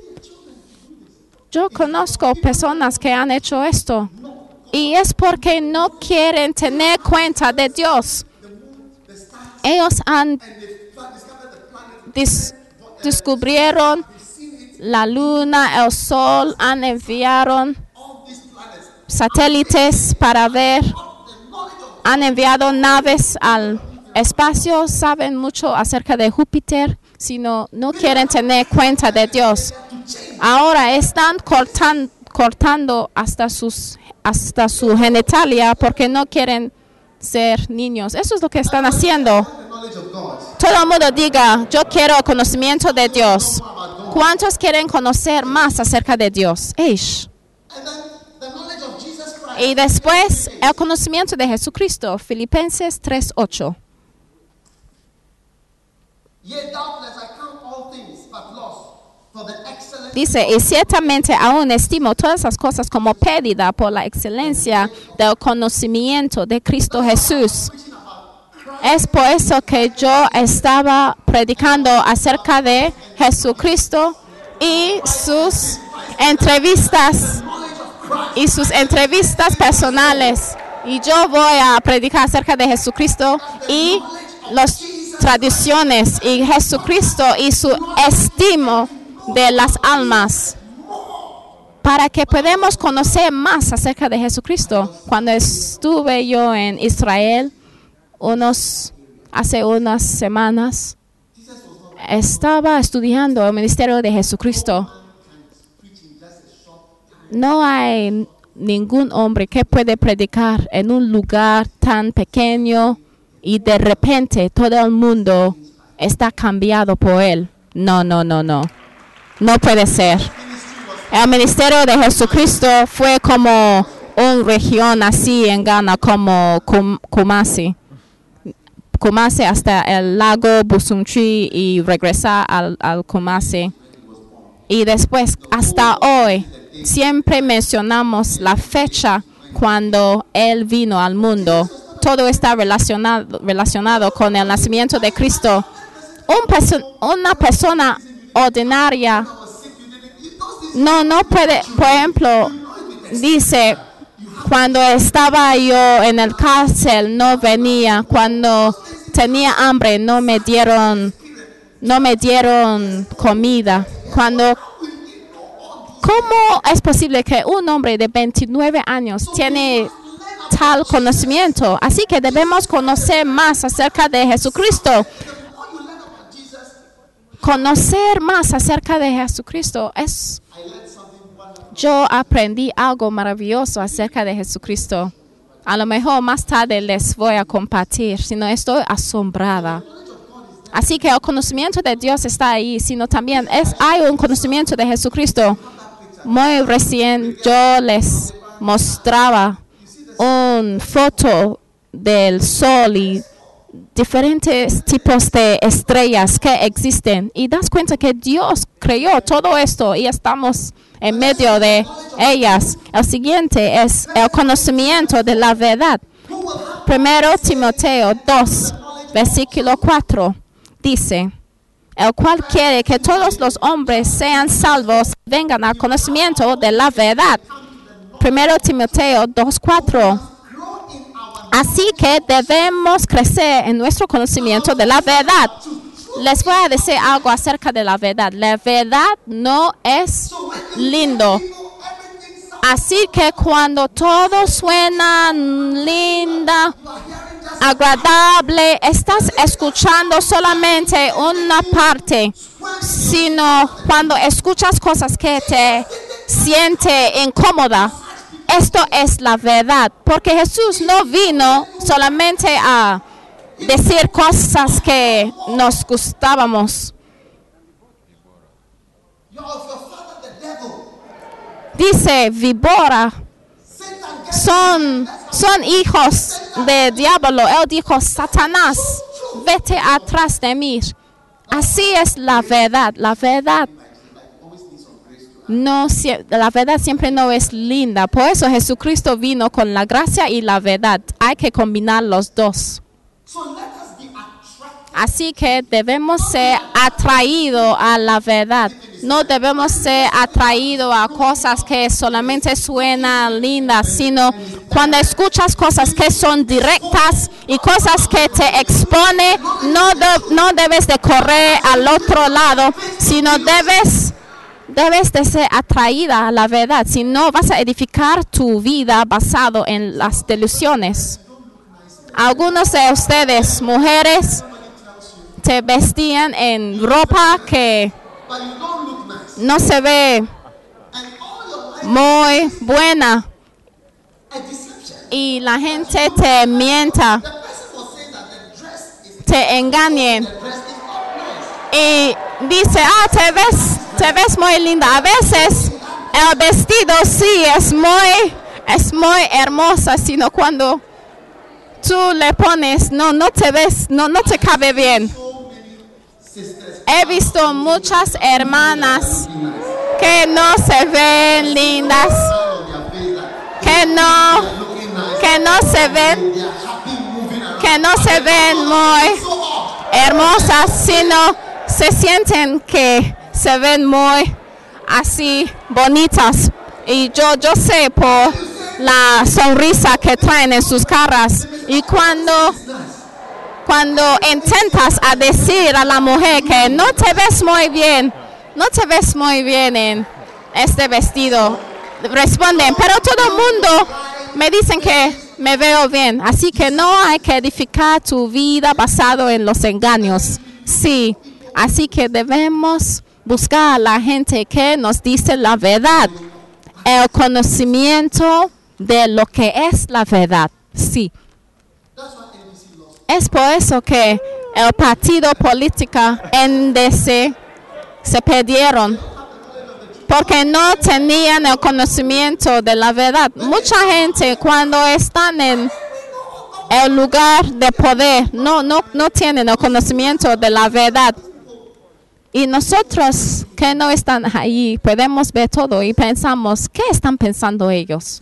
yo conozco personas que han hecho esto. Y es porque no quieren tener cuenta de Dios. Ellos han dis- descubrieron la luna, el sol, han enviado satélites para ver, han enviado naves al espacio, saben mucho acerca de Júpiter, sino no quieren tener cuenta de Dios. Ahora están cortan- cortando hasta sus hasta su genitalia porque no quieren ser niños. Eso es lo que están haciendo. Todo el mundo diga, yo quiero conocimiento de Dios. ¿Cuántos quieren conocer más acerca de Dios? Eish. Y después el conocimiento de Jesucristo, Filipenses 3:8. Dice, y ciertamente aún estimo todas las cosas como pérdida por la excelencia del conocimiento de Cristo Jesús. Es por eso que yo estaba predicando acerca de Jesucristo y sus entrevistas y sus entrevistas personales. Y yo voy a predicar acerca de Jesucristo y las tradiciones y Jesucristo y su estimo de las almas para que podamos conocer más acerca de Jesucristo. Cuando estuve yo en Israel hace unas semanas estaba estudiando el ministerio de Jesucristo. No hay ningún hombre que puede predicar en un lugar tan pequeño y de repente todo el mundo está cambiado por él. No, no, no, no. No puede ser. El ministerio de Jesucristo fue como una región así en Ghana, como Kum- Kumasi. Kumasi hasta el lago Busunchi y regresar al, al Kumasi. Y después, hasta hoy, siempre mencionamos la fecha cuando Él vino al mundo. Todo está relacionado, relacionado con el nacimiento de Cristo. Una persona ordinaria no, no puede, por ejemplo, dice, cuando estaba yo en el cárcel no venía, cuando tenía hambre no me dieron, no me dieron comida, cuando ¿Cómo es posible que un hombre de 29 años tiene tal conocimiento? Así que debemos conocer más acerca de Jesucristo. Conocer más acerca de Jesucristo es... Yo aprendí algo maravilloso acerca de Jesucristo. A lo mejor más tarde les voy a compartir, sino estoy asombrada. Así que el conocimiento de Dios está ahí, sino también es, hay un conocimiento de Jesucristo. Muy recién yo les mostraba una foto del sol y diferentes tipos de estrellas que existen y das cuenta que Dios creó todo esto y estamos en medio de ellas. El siguiente es el conocimiento de la verdad. Primero Timoteo 2, versículo 4 dice, el cual quiere que todos los hombres sean salvos, vengan al conocimiento de la verdad. Primero Timoteo 2.4. Así que debemos crecer en nuestro conocimiento de la verdad. Les voy a decir algo acerca de la verdad. La verdad no es lindo. Así que cuando todo suena linda, agradable, estás escuchando solamente una parte, sino cuando escuchas cosas que te siente incómoda. Esto es la verdad, porque Jesús no vino solamente a decir cosas que nos gustábamos. Dice, gets son, son hijos de diablo. Él dijo, Satanás, vete atrás de mí. Así es la verdad. La verdad no, la verdad siempre no es linda. Por eso Jesucristo vino con la gracia y la verdad. Hay que combinar los dos. Así que debemos ser atraídos a la verdad. No debemos ser atraídos a cosas que solamente suenan lindas, sino cuando escuchas cosas que son directas y cosas que te exponen, no, de- no debes de correr al otro lado, sino debes, debes de ser atraída a la verdad. Si no, vas a edificar tu vida basado en las delusiones. Algunos de ustedes, mujeres, se vestían en ropa que no se ve muy buena y la gente te mienta, te nice. y dice, ah, te ves, te ves muy linda. A veces el vestido sí es muy, es muy hermosa, sino cuando tú le pones, no, no te ves, no, no te cabe bien. He visto muchas hermanas que no se ven lindas, que no, que no se ven, que no se ven muy hermosas, sino se sienten que se ven muy así bonitas. Y yo, yo sé por la sonrisa que traen en sus caras. Y cuando, cuando intentas decir a la mujer que no te ves muy bien, no te ves muy bien en este vestido, responden, pero todo el mundo me dicen que me veo bien. Así que no hay que edificar tu vida basado en los engaños. Sí, así que debemos buscar a la gente que nos dice la verdad, el conocimiento de lo que es la verdad. Sí. Es por eso que el partido político NDC se perdieron porque no tenían el conocimiento de la verdad. Mucha gente cuando están en el lugar de poder no, no, no tienen el conocimiento de la verdad. Y nosotros que no están ahí podemos ver todo y pensamos, ¿qué están pensando ellos?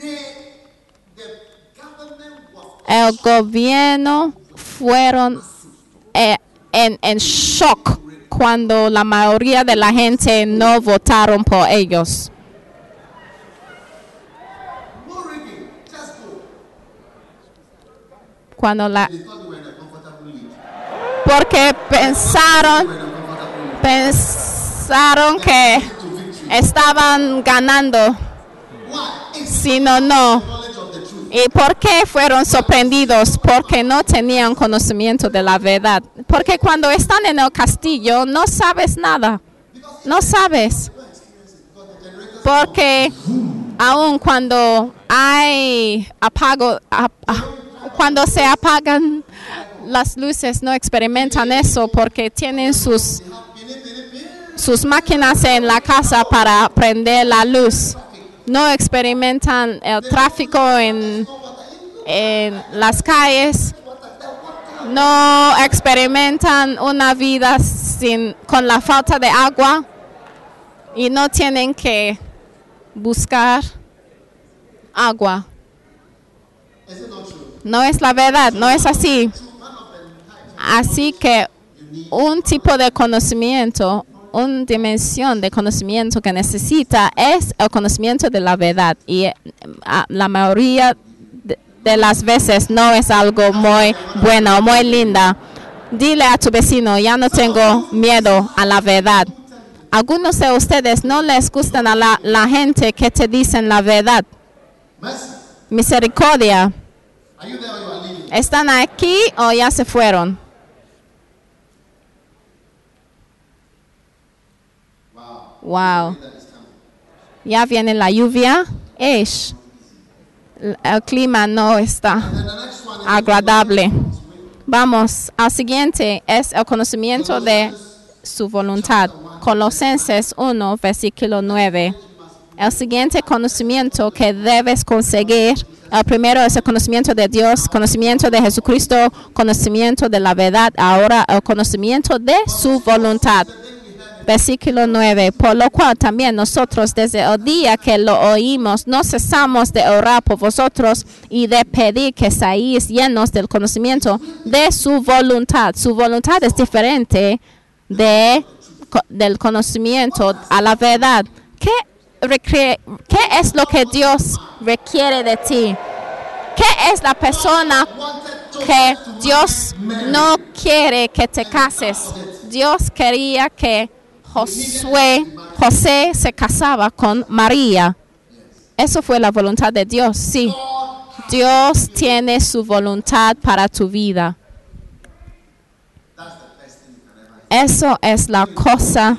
El gobierno fueron eh, en, en shock cuando la mayoría de la gente no votaron por ellos. Cuando la, porque pensaron, pensaron que estaban ganando, sino no. ¿Y por qué fueron sorprendidos? Porque no tenían conocimiento de la verdad. Porque cuando están en el castillo no sabes nada. No sabes. Porque aun cuando hay apago, ap- ah, cuando se apagan las luces no experimentan eso porque tienen sus sus máquinas en la casa para prender la luz. No experimentan el tráfico en, en las calles. No experimentan una vida sin, con la falta de agua y no tienen que buscar agua. No es la verdad, no es así. Así que un tipo de conocimiento, una dimensión de conocimiento que necesita es el conocimiento de la verdad. Y eh, la mayoría de, las veces no es algo muy bueno, muy linda. Dile a tu vecino, ya no tengo miedo a la verdad. Algunos de ustedes no les gustan a la, la gente que te dicen la verdad. Misericordia. ¿Están aquí o ya se fueron? Wow. Ya viene la lluvia. Ish. El clima no está agradable. Vamos, al siguiente es el conocimiento de su voluntad. Colosenses 1, versículo 9. El siguiente conocimiento que debes conseguir, el primero es el conocimiento de Dios, conocimiento de Jesucristo, conocimiento de la verdad, ahora el conocimiento de su voluntad. Versículo 9, por lo cual también nosotros desde el día que lo oímos no cesamos de orar por vosotros y de pedir que seáis llenos del conocimiento de su voluntad. Su voluntad es diferente del conocimiento a la verdad. ¿Qué, recre- ¿Qué es lo que Dios requiere de ti? ¿Qué es la persona que Dios no quiere que te cases? Dios quería que Josué, José se casaba con María. Eso fue la voluntad de Dios, sí. Dios tiene su voluntad para tu vida. Eso es la cosa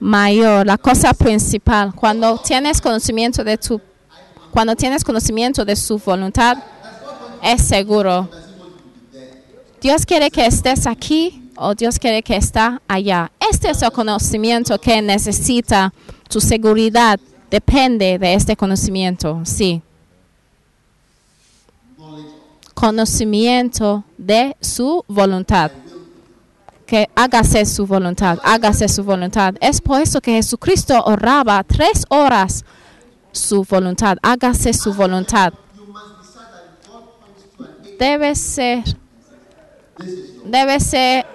mayor, la cosa principal. Cuando tienes conocimiento de tu cuando tienes conocimiento de su voluntad, es seguro. Dios quiere que estés aquí o Dios quiere que estés allá. Este es el conocimiento que necesita. Tu seguridad depende de este conocimiento, sí. Conocimiento de su voluntad. Que hágase su voluntad, hágase su voluntad. Es por eso que Jesucristo oraba tres horas su voluntad, hágase su voluntad. Debe ser, debe ser,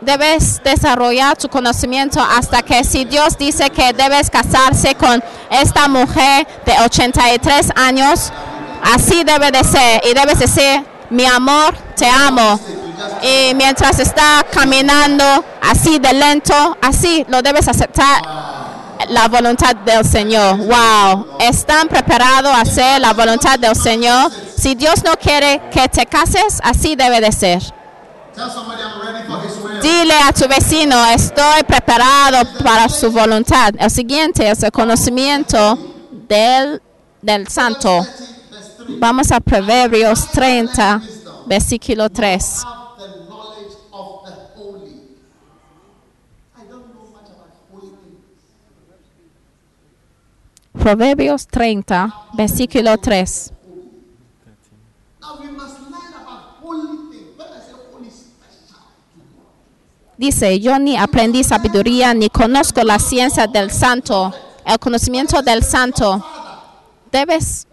debes desarrollar tu conocimiento hasta que si Dios dice que debes casarse con esta mujer de 83 años, así debe de ser y debes decir, mi amor, te amo. Y mientras está caminando así de lento, así lo debes aceptar la voluntad del Señor. Wow, están preparados a hacer la voluntad del Señor. Si Dios no quiere que te cases, así debe de ser. Dile a tu vecino, estoy preparado para su voluntad. El siguiente es el conocimiento del, del santo. Vamos a Proverbios 30, versículo 3. Have the knowledge of the holy. I don't know much about holy things. Proverbios 30, versículo 3. Dice, yo ni aprendí sabiduría ni conozco la ciencia del santo. El conocimiento del santo. Debes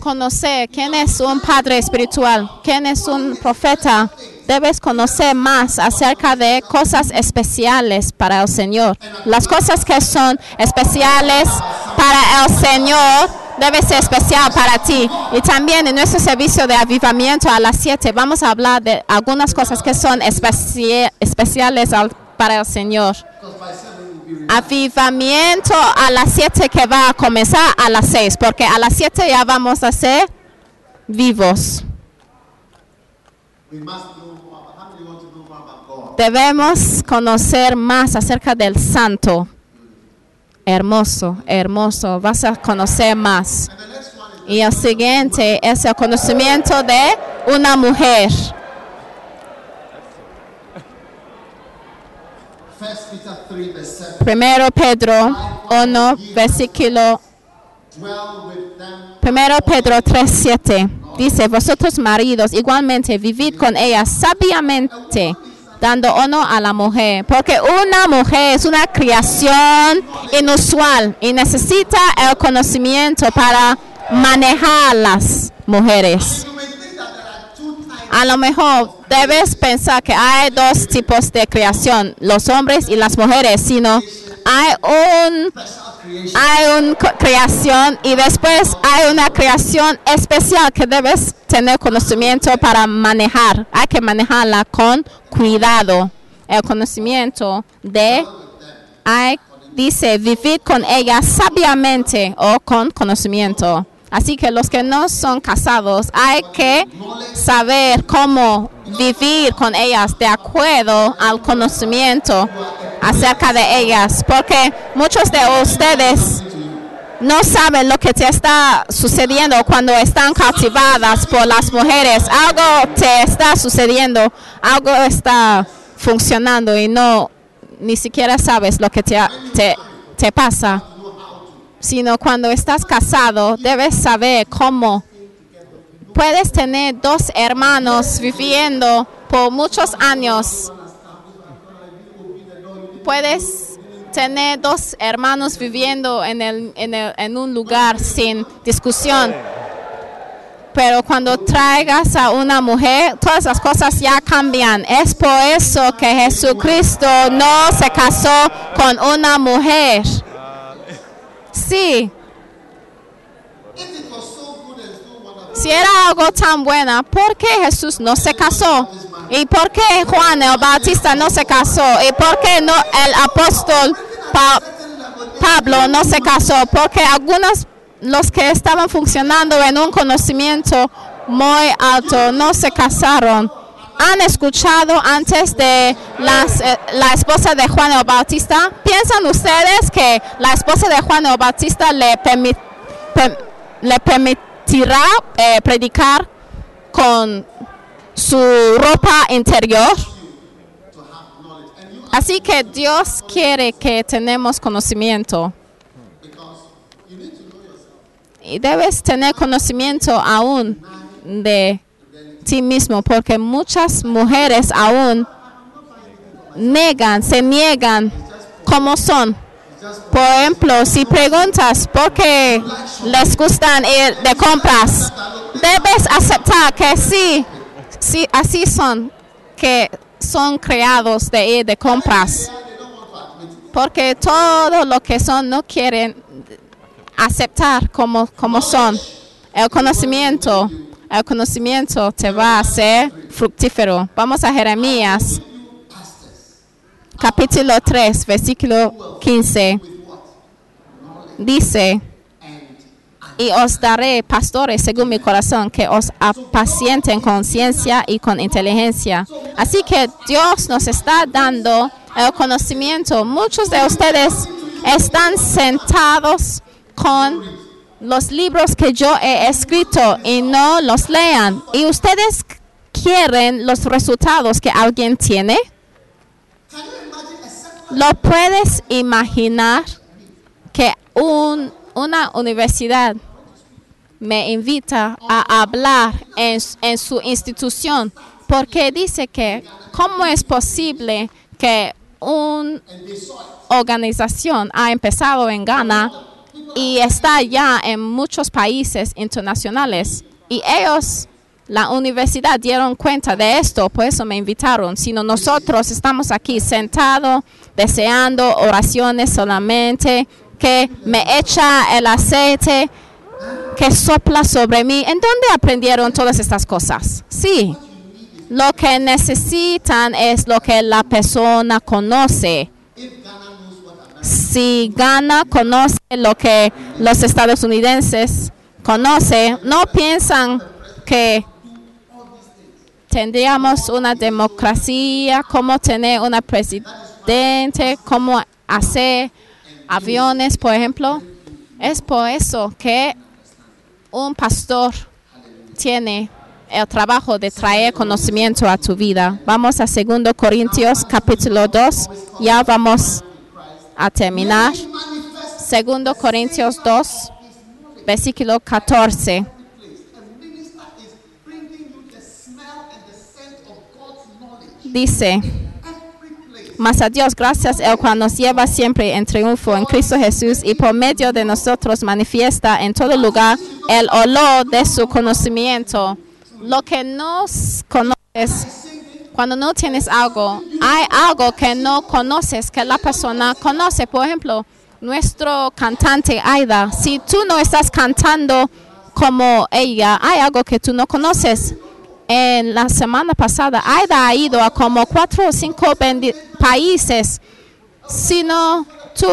conocer quién es un padre espiritual, quién es un profeta. Debes conocer más acerca de cosas especiales para el Señor. Las cosas que son especiales para el Señor debe ser especial para ti. Y también en nuestro servicio de avivamiento a las 7 vamos a hablar de algunas cosas que son especi- especiales al- para el Señor. Avivamiento a las 7 que va a comenzar a las 6, porque a las 7 ya vamos a ser vivos. Debemos conocer más acerca del santo. Hermoso, hermoso, vas a conocer más. Y el siguiente es el conocimiento de una mujer. First Peter 3 verse 7. Primero Pedro 1, versículo Primero Pedro 3:7 dice, vosotros maridos igualmente vivid con ella sabiamente, dando honor a la mujer, porque una mujer es una creación inusual y necesita el conocimiento para manejar las mujeres. A lo mejor debes pensar que hay dos tipos de creación, los hombres y las mujeres, sino hay un hay una creación y después hay una creación especial que debes tener conocimiento para manejar. Hay que manejarla con cuidado. El conocimiento de, hay, dice, vivir con ella sabiamente o con conocimiento. Así que los que no son casados, hay que saber cómo vivir con ellas de acuerdo al conocimiento acerca de ellas, porque muchos de ustedes no saben lo que te está sucediendo cuando están cautivadas por las mujeres. Algo te está sucediendo, algo está funcionando y no, ni siquiera sabes lo que te, te, pasa, sino cuando estás casado debes saber cómo puedes tener dos hermanos viviendo por muchos años. Puedes tener dos hermanos viviendo en, un lugar sin discusión. Pero cuando traigas a una mujer, todas las cosas ya cambian. Es por eso que Jesucristo no se casó con una mujer. Sí, si era algo tan buena, ¿por qué Jesús no se casó? ¿Y por qué Juan el Bautista no se casó? ¿Y por qué no el apóstol Pa- Pablo no se casó? Porque algunos, los que estaban funcionando en un conocimiento muy alto, no se casaron. ¿Han escuchado antes de eh, la esposa de Juan el Bautista? ¿Piensan ustedes que la esposa de Juan el Bautista le permitirá eh, predicar con su ropa interior? Así que Dios quiere que tenemos conocimiento. Y debes tener conocimiento aún de ti mismo, porque muchas mujeres aún negan, se niegan como son. Por ejemplo, si preguntas por qué les gustan ir de compras, debes aceptar que sí, sí, así son, que son creados de de compras. Porque todo lo que son no quieren aceptar como, como son. El conocimiento, el conocimiento te va a hacer fructífero. Vamos a Jeremías, capítulo 3, versículo 15. Dice, y os daré pastores según mi corazón, que os apacienten con ciencia y con inteligencia. Así que Dios nos está dando el conocimiento. Muchos de ustedes están sentados con los libros que yo he escrito y no los lean. Y ustedes quieren los resultados que alguien tiene. ¿Lo puedes imaginar que un- una universidad me invita a hablar en, su institución? Porque dice que cómo es posible que una organización ha empezado en Ghana y está ya en muchos países internacionales y ellos la universidad dieron cuenta de esto, por eso me invitaron. Sino nosotros estamos aquí sentados, deseando oraciones solamente, que me echa el aceite, que sopla sobre mí. ¿En dónde aprendieron todas estas cosas? Sí, lo que necesitan es lo que la persona conoce. Si Ghana conoce lo que los estadounidenses conocen, no piensan que tendríamos una democracia, cómo tener una presidente, cómo hacer aviones, por ejemplo. Es por eso que un pastor tiene el trabajo de traer conocimiento a tu vida. Vamos a 2 Corintios capítulo 2, ya vamos a terminar. 2 Corintios 2, versículo 14. a minister is bringing you the smell and the scent of God's knowledge. Dice. Mas a Dios gracias, el cual nos lleva siempre en triunfo en Cristo Jesús y por medio de nosotros manifiesta en todo lugar el olor de su conocimiento. Lo que no s- conoces, cuando no tienes algo, hay algo que no conoces, que la persona conoce. Por ejemplo, nuestro cantante Aida, si tú no estás cantando como ella, hay algo que tú no conoces. En la semana pasada, Aida ha ido a como cuatro o cinco países. Si no, tú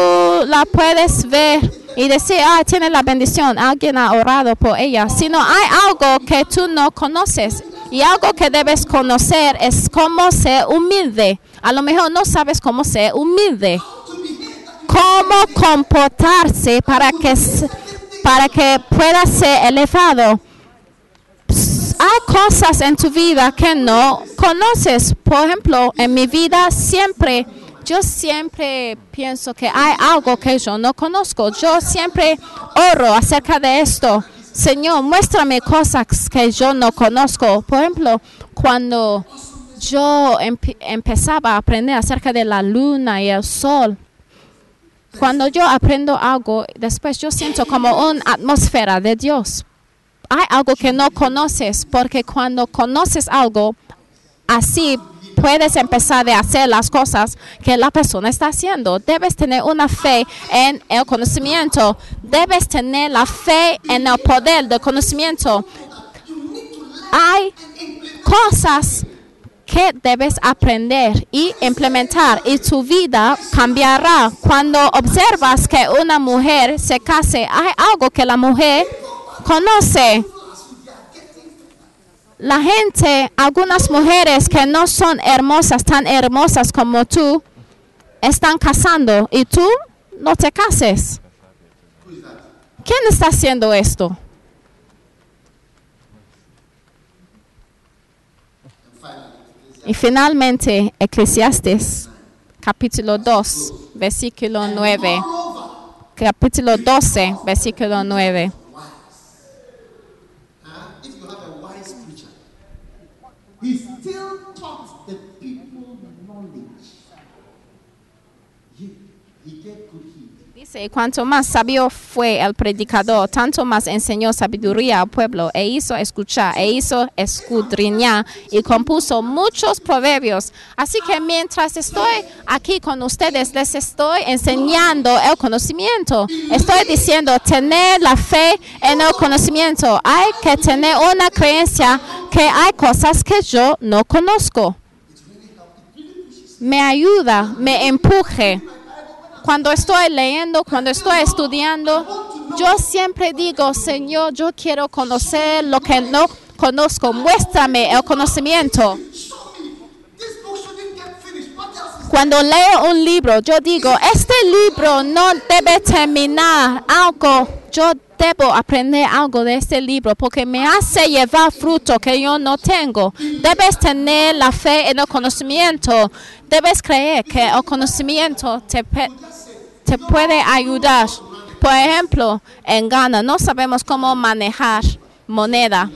la puedes ver y decir, ah, tiene la bendición, alguien ha orado por ella. Si no, hay algo que tú no conoces. Y algo que debes conocer es cómo ser humilde. A lo mejor no sabes cómo ser humilde. Cómo comportarse para que, para que pueda ser elevado hay cosas en tu vida que no conoces. Por ejemplo, en mi vida siempre Yo siempre pienso que hay algo que yo no conozco. Yo siempre oro acerca de esto. Señor, muéstrame cosas que yo no conozco. Por ejemplo, cuando yo empe- empezaba a aprender acerca de la luna y el sol, cuando yo aprendo algo, después yo siento como una atmósfera de Dios. Hay algo que no conoces, porque cuando conoces algo, así puedes empezar a hacer las cosas que la persona está haciendo. Debes tener una fe en el conocimiento. Debes tener la fe en el poder del conocimiento. Hay cosas que debes aprender y implementar y tu vida cambiará. Cuando observas que una mujer se case, hay algo que la mujer conoce. La gente, algunas mujeres que no son hermosas, tan hermosas como tú, están casando y tú no te cases. ¿Quién está haciendo esto? Y finalmente, Eclesiastes, capítulo 2, versículo 9. Capítulo 12, versículo 9. He 13, cuanto más sabio fue el predicador, tanto más enseñó sabiduría al pueblo, e hizo escuchar, e hizo escudriñar, y compuso muchos proverbios. Así que mientras estoy aquí con ustedes, les estoy enseñando el conocimiento. Estoy diciendo, tener la fe en el conocimiento. Hay que tener una creencia que hay cosas que yo no conozco. Me ayuda, me empuje cuando estoy leyendo, cuando estoy estudiando, yo siempre digo, Señor, yo quiero conocer lo que no conozco. Muéstrame el conocimiento. Cuando leo un libro, yo digo, este libro no debe terminar algo. Yo debo aprender algo de este libro porque me hace llevar fruto que yo no tengo. Debes tener la fe en el conocimiento. Debes creer que el conocimiento te, te puede ayudar. Por ejemplo, en Ghana no sabemos cómo manejar moneda.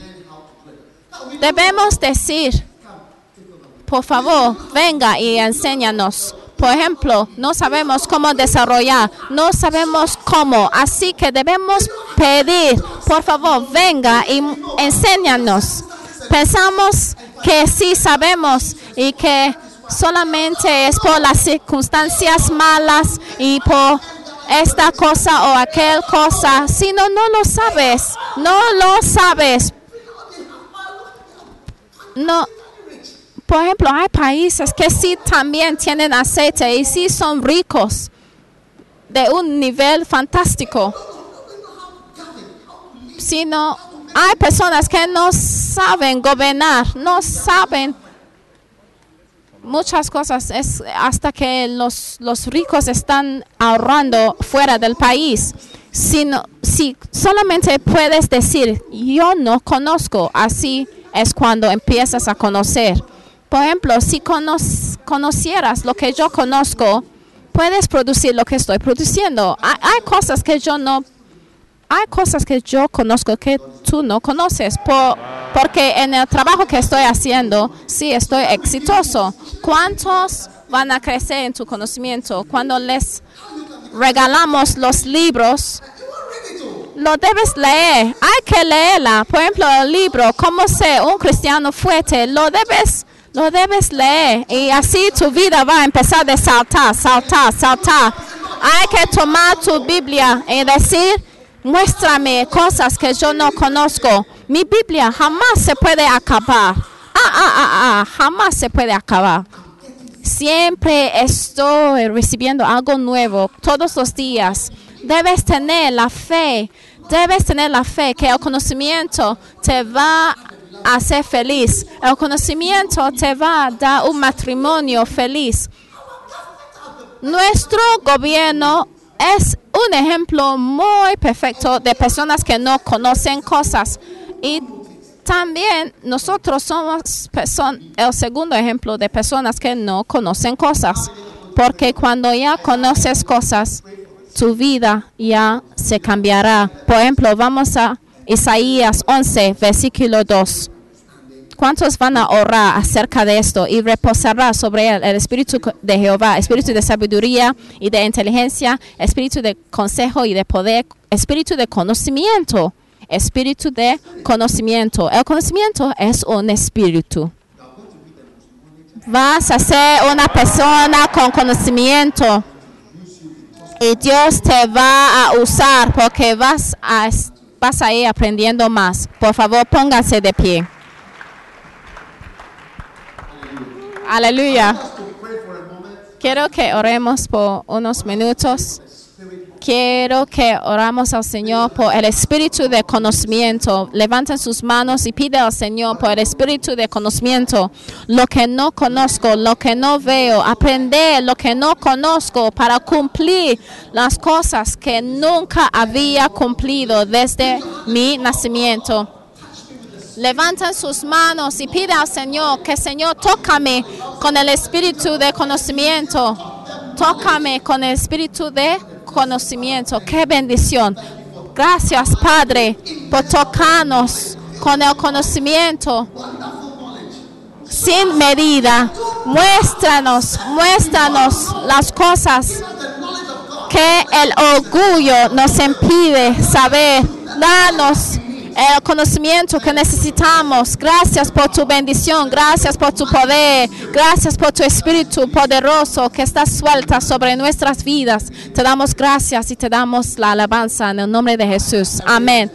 Debemos decir, por favor, venga y enséñanos. Por ejemplo, no sabemos cómo desarrollar, no sabemos cómo, así que debemos pedir, por favor, venga y enséñanos. Pensamos que sí sabemos y que solamente es por las circunstancias malas y por esta cosa o aquel cosa. Si no, no lo sabes, no lo sabes. No, por ejemplo, hay países que sí también tienen aceite y sí son ricos de un nivel fantástico. Sino hay personas que no saben gobernar, no saben muchas cosas. Es hasta que los, los ricos están ahorrando fuera del país. Sino, si solamente puedes decir, yo no conozco, así es cuando empiezas a conocer. Por ejemplo, si cono- conocieras lo que yo conozco, puedes producir lo que estoy produciendo. Hay, cosas que yo no, hay cosas que yo conozco que tú no conoces, por- porque en el trabajo que estoy haciendo, sí estoy exitoso. ¿Cuántos van a crecer en tu conocimiento cuando les regalamos los libros? Lo debes leer, hay que leerla. Por ejemplo, el libro Cómo ser un cristiano fuerte, lo debes, lo debes leer y así tu vida va a empezar de saltar, saltar, saltar. Hay que tomar tu Biblia y decir, muéstrame cosas que yo no conozco. Mi Biblia jamás se puede acabar. Ah, ah, ah, ah, jamás se puede acabar. Siempre estoy recibiendo algo nuevo todos los días. Debes tener la fe, debes tener la fe que el conocimiento te va a hacer feliz. El conocimiento te va a dar un matrimonio feliz. Nuestro gobierno es un ejemplo muy perfecto de personas que no conocen cosas. Y también nosotros somos el segundo ejemplo de personas que no conocen cosas. Porque cuando ya conoces cosas, tu vida ya se cambiará. Por ejemplo, vamos a Isaías 11, versículo 2. ¿Cuántos van a orar acerca de esto y reposará sobre él el espíritu de Jehová, espíritu de sabiduría y de inteligencia, espíritu de consejo y de poder, espíritu de conocimiento, espíritu de conocimiento? El conocimiento es un espíritu. Vas a ser una persona con conocimiento y Dios te va a usar porque vas a, vas a ir aprendiendo más. Por favor, pónganse de pie. Aleluya. Quiero que oremos por unos minutos. Quiero que oramos al Señor por el espíritu de conocimiento. Levanten sus manos y pide al Señor por el espíritu de conocimiento. Lo que no conozco, lo que no veo, aprender lo que no conozco para cumplir las cosas que nunca había cumplido desde mi nacimiento. Levanten sus manos y pide al Señor que Señor tócame con el espíritu de conocimiento. Tócame con el espíritu de conocimiento. Qué bendición. Gracias, Padre, por tocarnos con el conocimiento sin medida. Muéstranos, muéstranos las cosas que el orgullo nos impide saber. Danos el conocimiento que necesitamos. Gracias por tu bendición, gracias por tu poder, gracias por tu espíritu poderoso que está suelta sobre nuestras vidas. Te damos gracias y te damos la alabanza en el nombre de Jesús. Amén.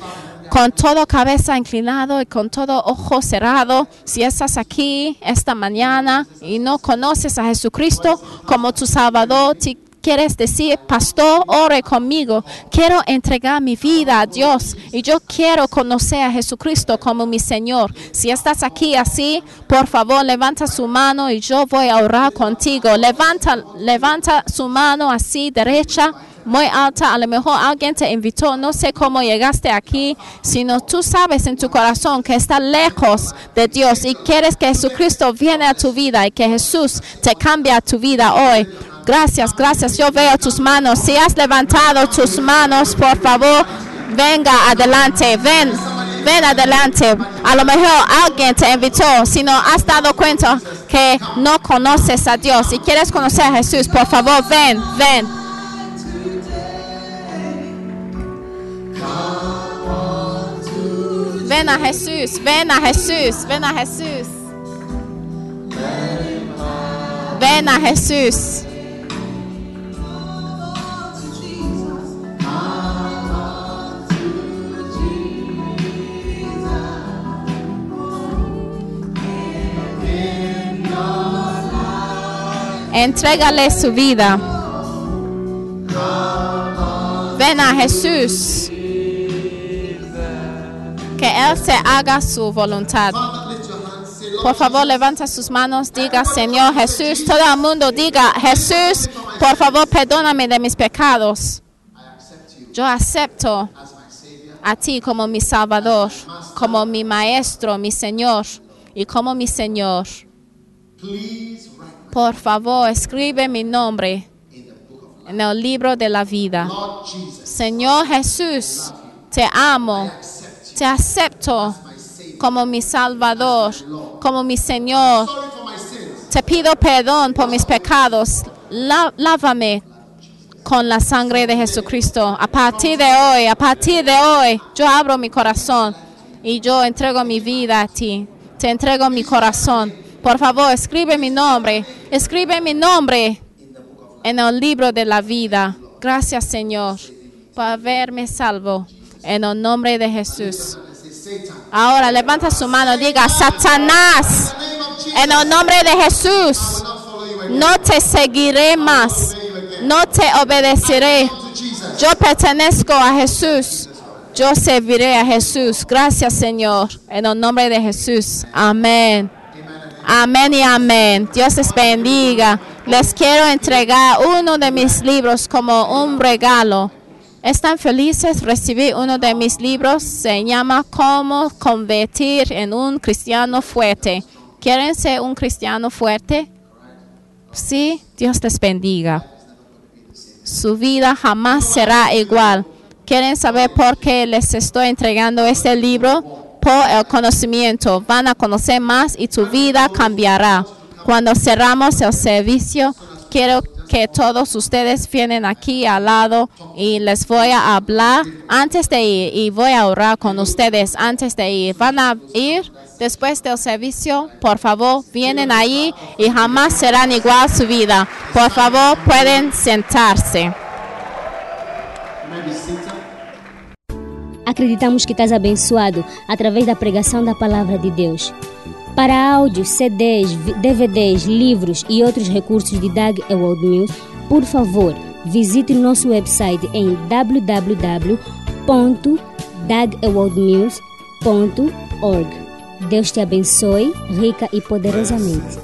Con todo cabeza inclinado y con todo ojo cerrado, si estás aquí esta mañana y no conoces a Jesucristo como tu Salvador, quieres decir, pastor, ore conmigo. Quiero entregar mi vida a Dios y yo quiero conocer a Jesucristo como mi Señor. Si estás aquí así, por favor, levanta su mano y yo voy a orar contigo. Levanta, levanta su mano así, derecha muy alta. A lo mejor alguien te invitó, no sé cómo llegaste aquí, sino tú sabes en tu corazón que está lejos de Dios y quieres que Jesucristo viene a tu vida y que Jesús te cambie tu vida hoy. Gracias, gracias. Yo veo tus manos. Si has levantado tus manos, por favor, venga adelante. Ven, ven adelante. A lo mejor alguien te invitó. Si no has dado cuenta que no conoces a Dios y quieres conocer a Jesús, por favor, ven, ven. Ven a Jesús, ven a Jesús, ven a Jesús. Ven a Jesús. Entrégale su vida. Ven a Jesús. Que Él se haga su voluntad. Por favor, levanta sus manos, diga, Señor Jesús, todo el mundo diga, Jesús, por favor, perdóname de mis pecados. Yo acepto a ti como mi Salvador, como mi Maestro, mi Señor y como mi Señor. Por favor, escribe mi nombre en el libro de la vida. Señor Jesús, te amo, te acepto como mi Salvador, como mi Señor. Te pido perdón por mis pecados. Lávame con la sangre de Jesucristo. A partir de hoy, a partir de hoy, yo abro mi corazón y yo entrego mi vida a ti. Te entrego mi corazón. Por favor, escribe mi nombre. Escribe mi nombre en el libro de la vida. Gracias, Señor, por haberme salvo. En el nombre de Jesús. Ahora levanta su mano, diga, Satanás, en el nombre de Jesús, no te seguiré más, no te obedeceré. Yo pertenezco a Jesús, yo serviré a Jesús. Gracias Señor, en el nombre de Jesús. Amén. Amén y amén. Dios les bendiga. Les quiero entregar uno de mis libros como un regalo. Están felices recibir uno de mis libros. Se llama Cómo convertir en un cristiano fuerte. ¿Quieren ser un cristiano fuerte? Sí, Dios les bendiga. Su vida jamás será igual. ¿Quieren saber por qué les estoy entregando este libro? Por el conocimiento. Van a conocer más y tu vida cambiará. Cuando cerramos el servicio, quiero que todos ustedes vienen aquí al lado y les voy a hablar antes de ir y voy a orar con ustedes antes de ir. Van a ir después del servicio, por favor, vienen ahí y jamás serán igual su vida. Por favor, pueden sentarse. Acreditamos que estás abençoado através da pregação da palavra de Deus. Para áudios, CDs, DVDs, livros e outros recursos de Doug Ewald Mills, por favor, visite nosso website em www.dougewaldmills.org. Deus te abençoe rica e poderosamente.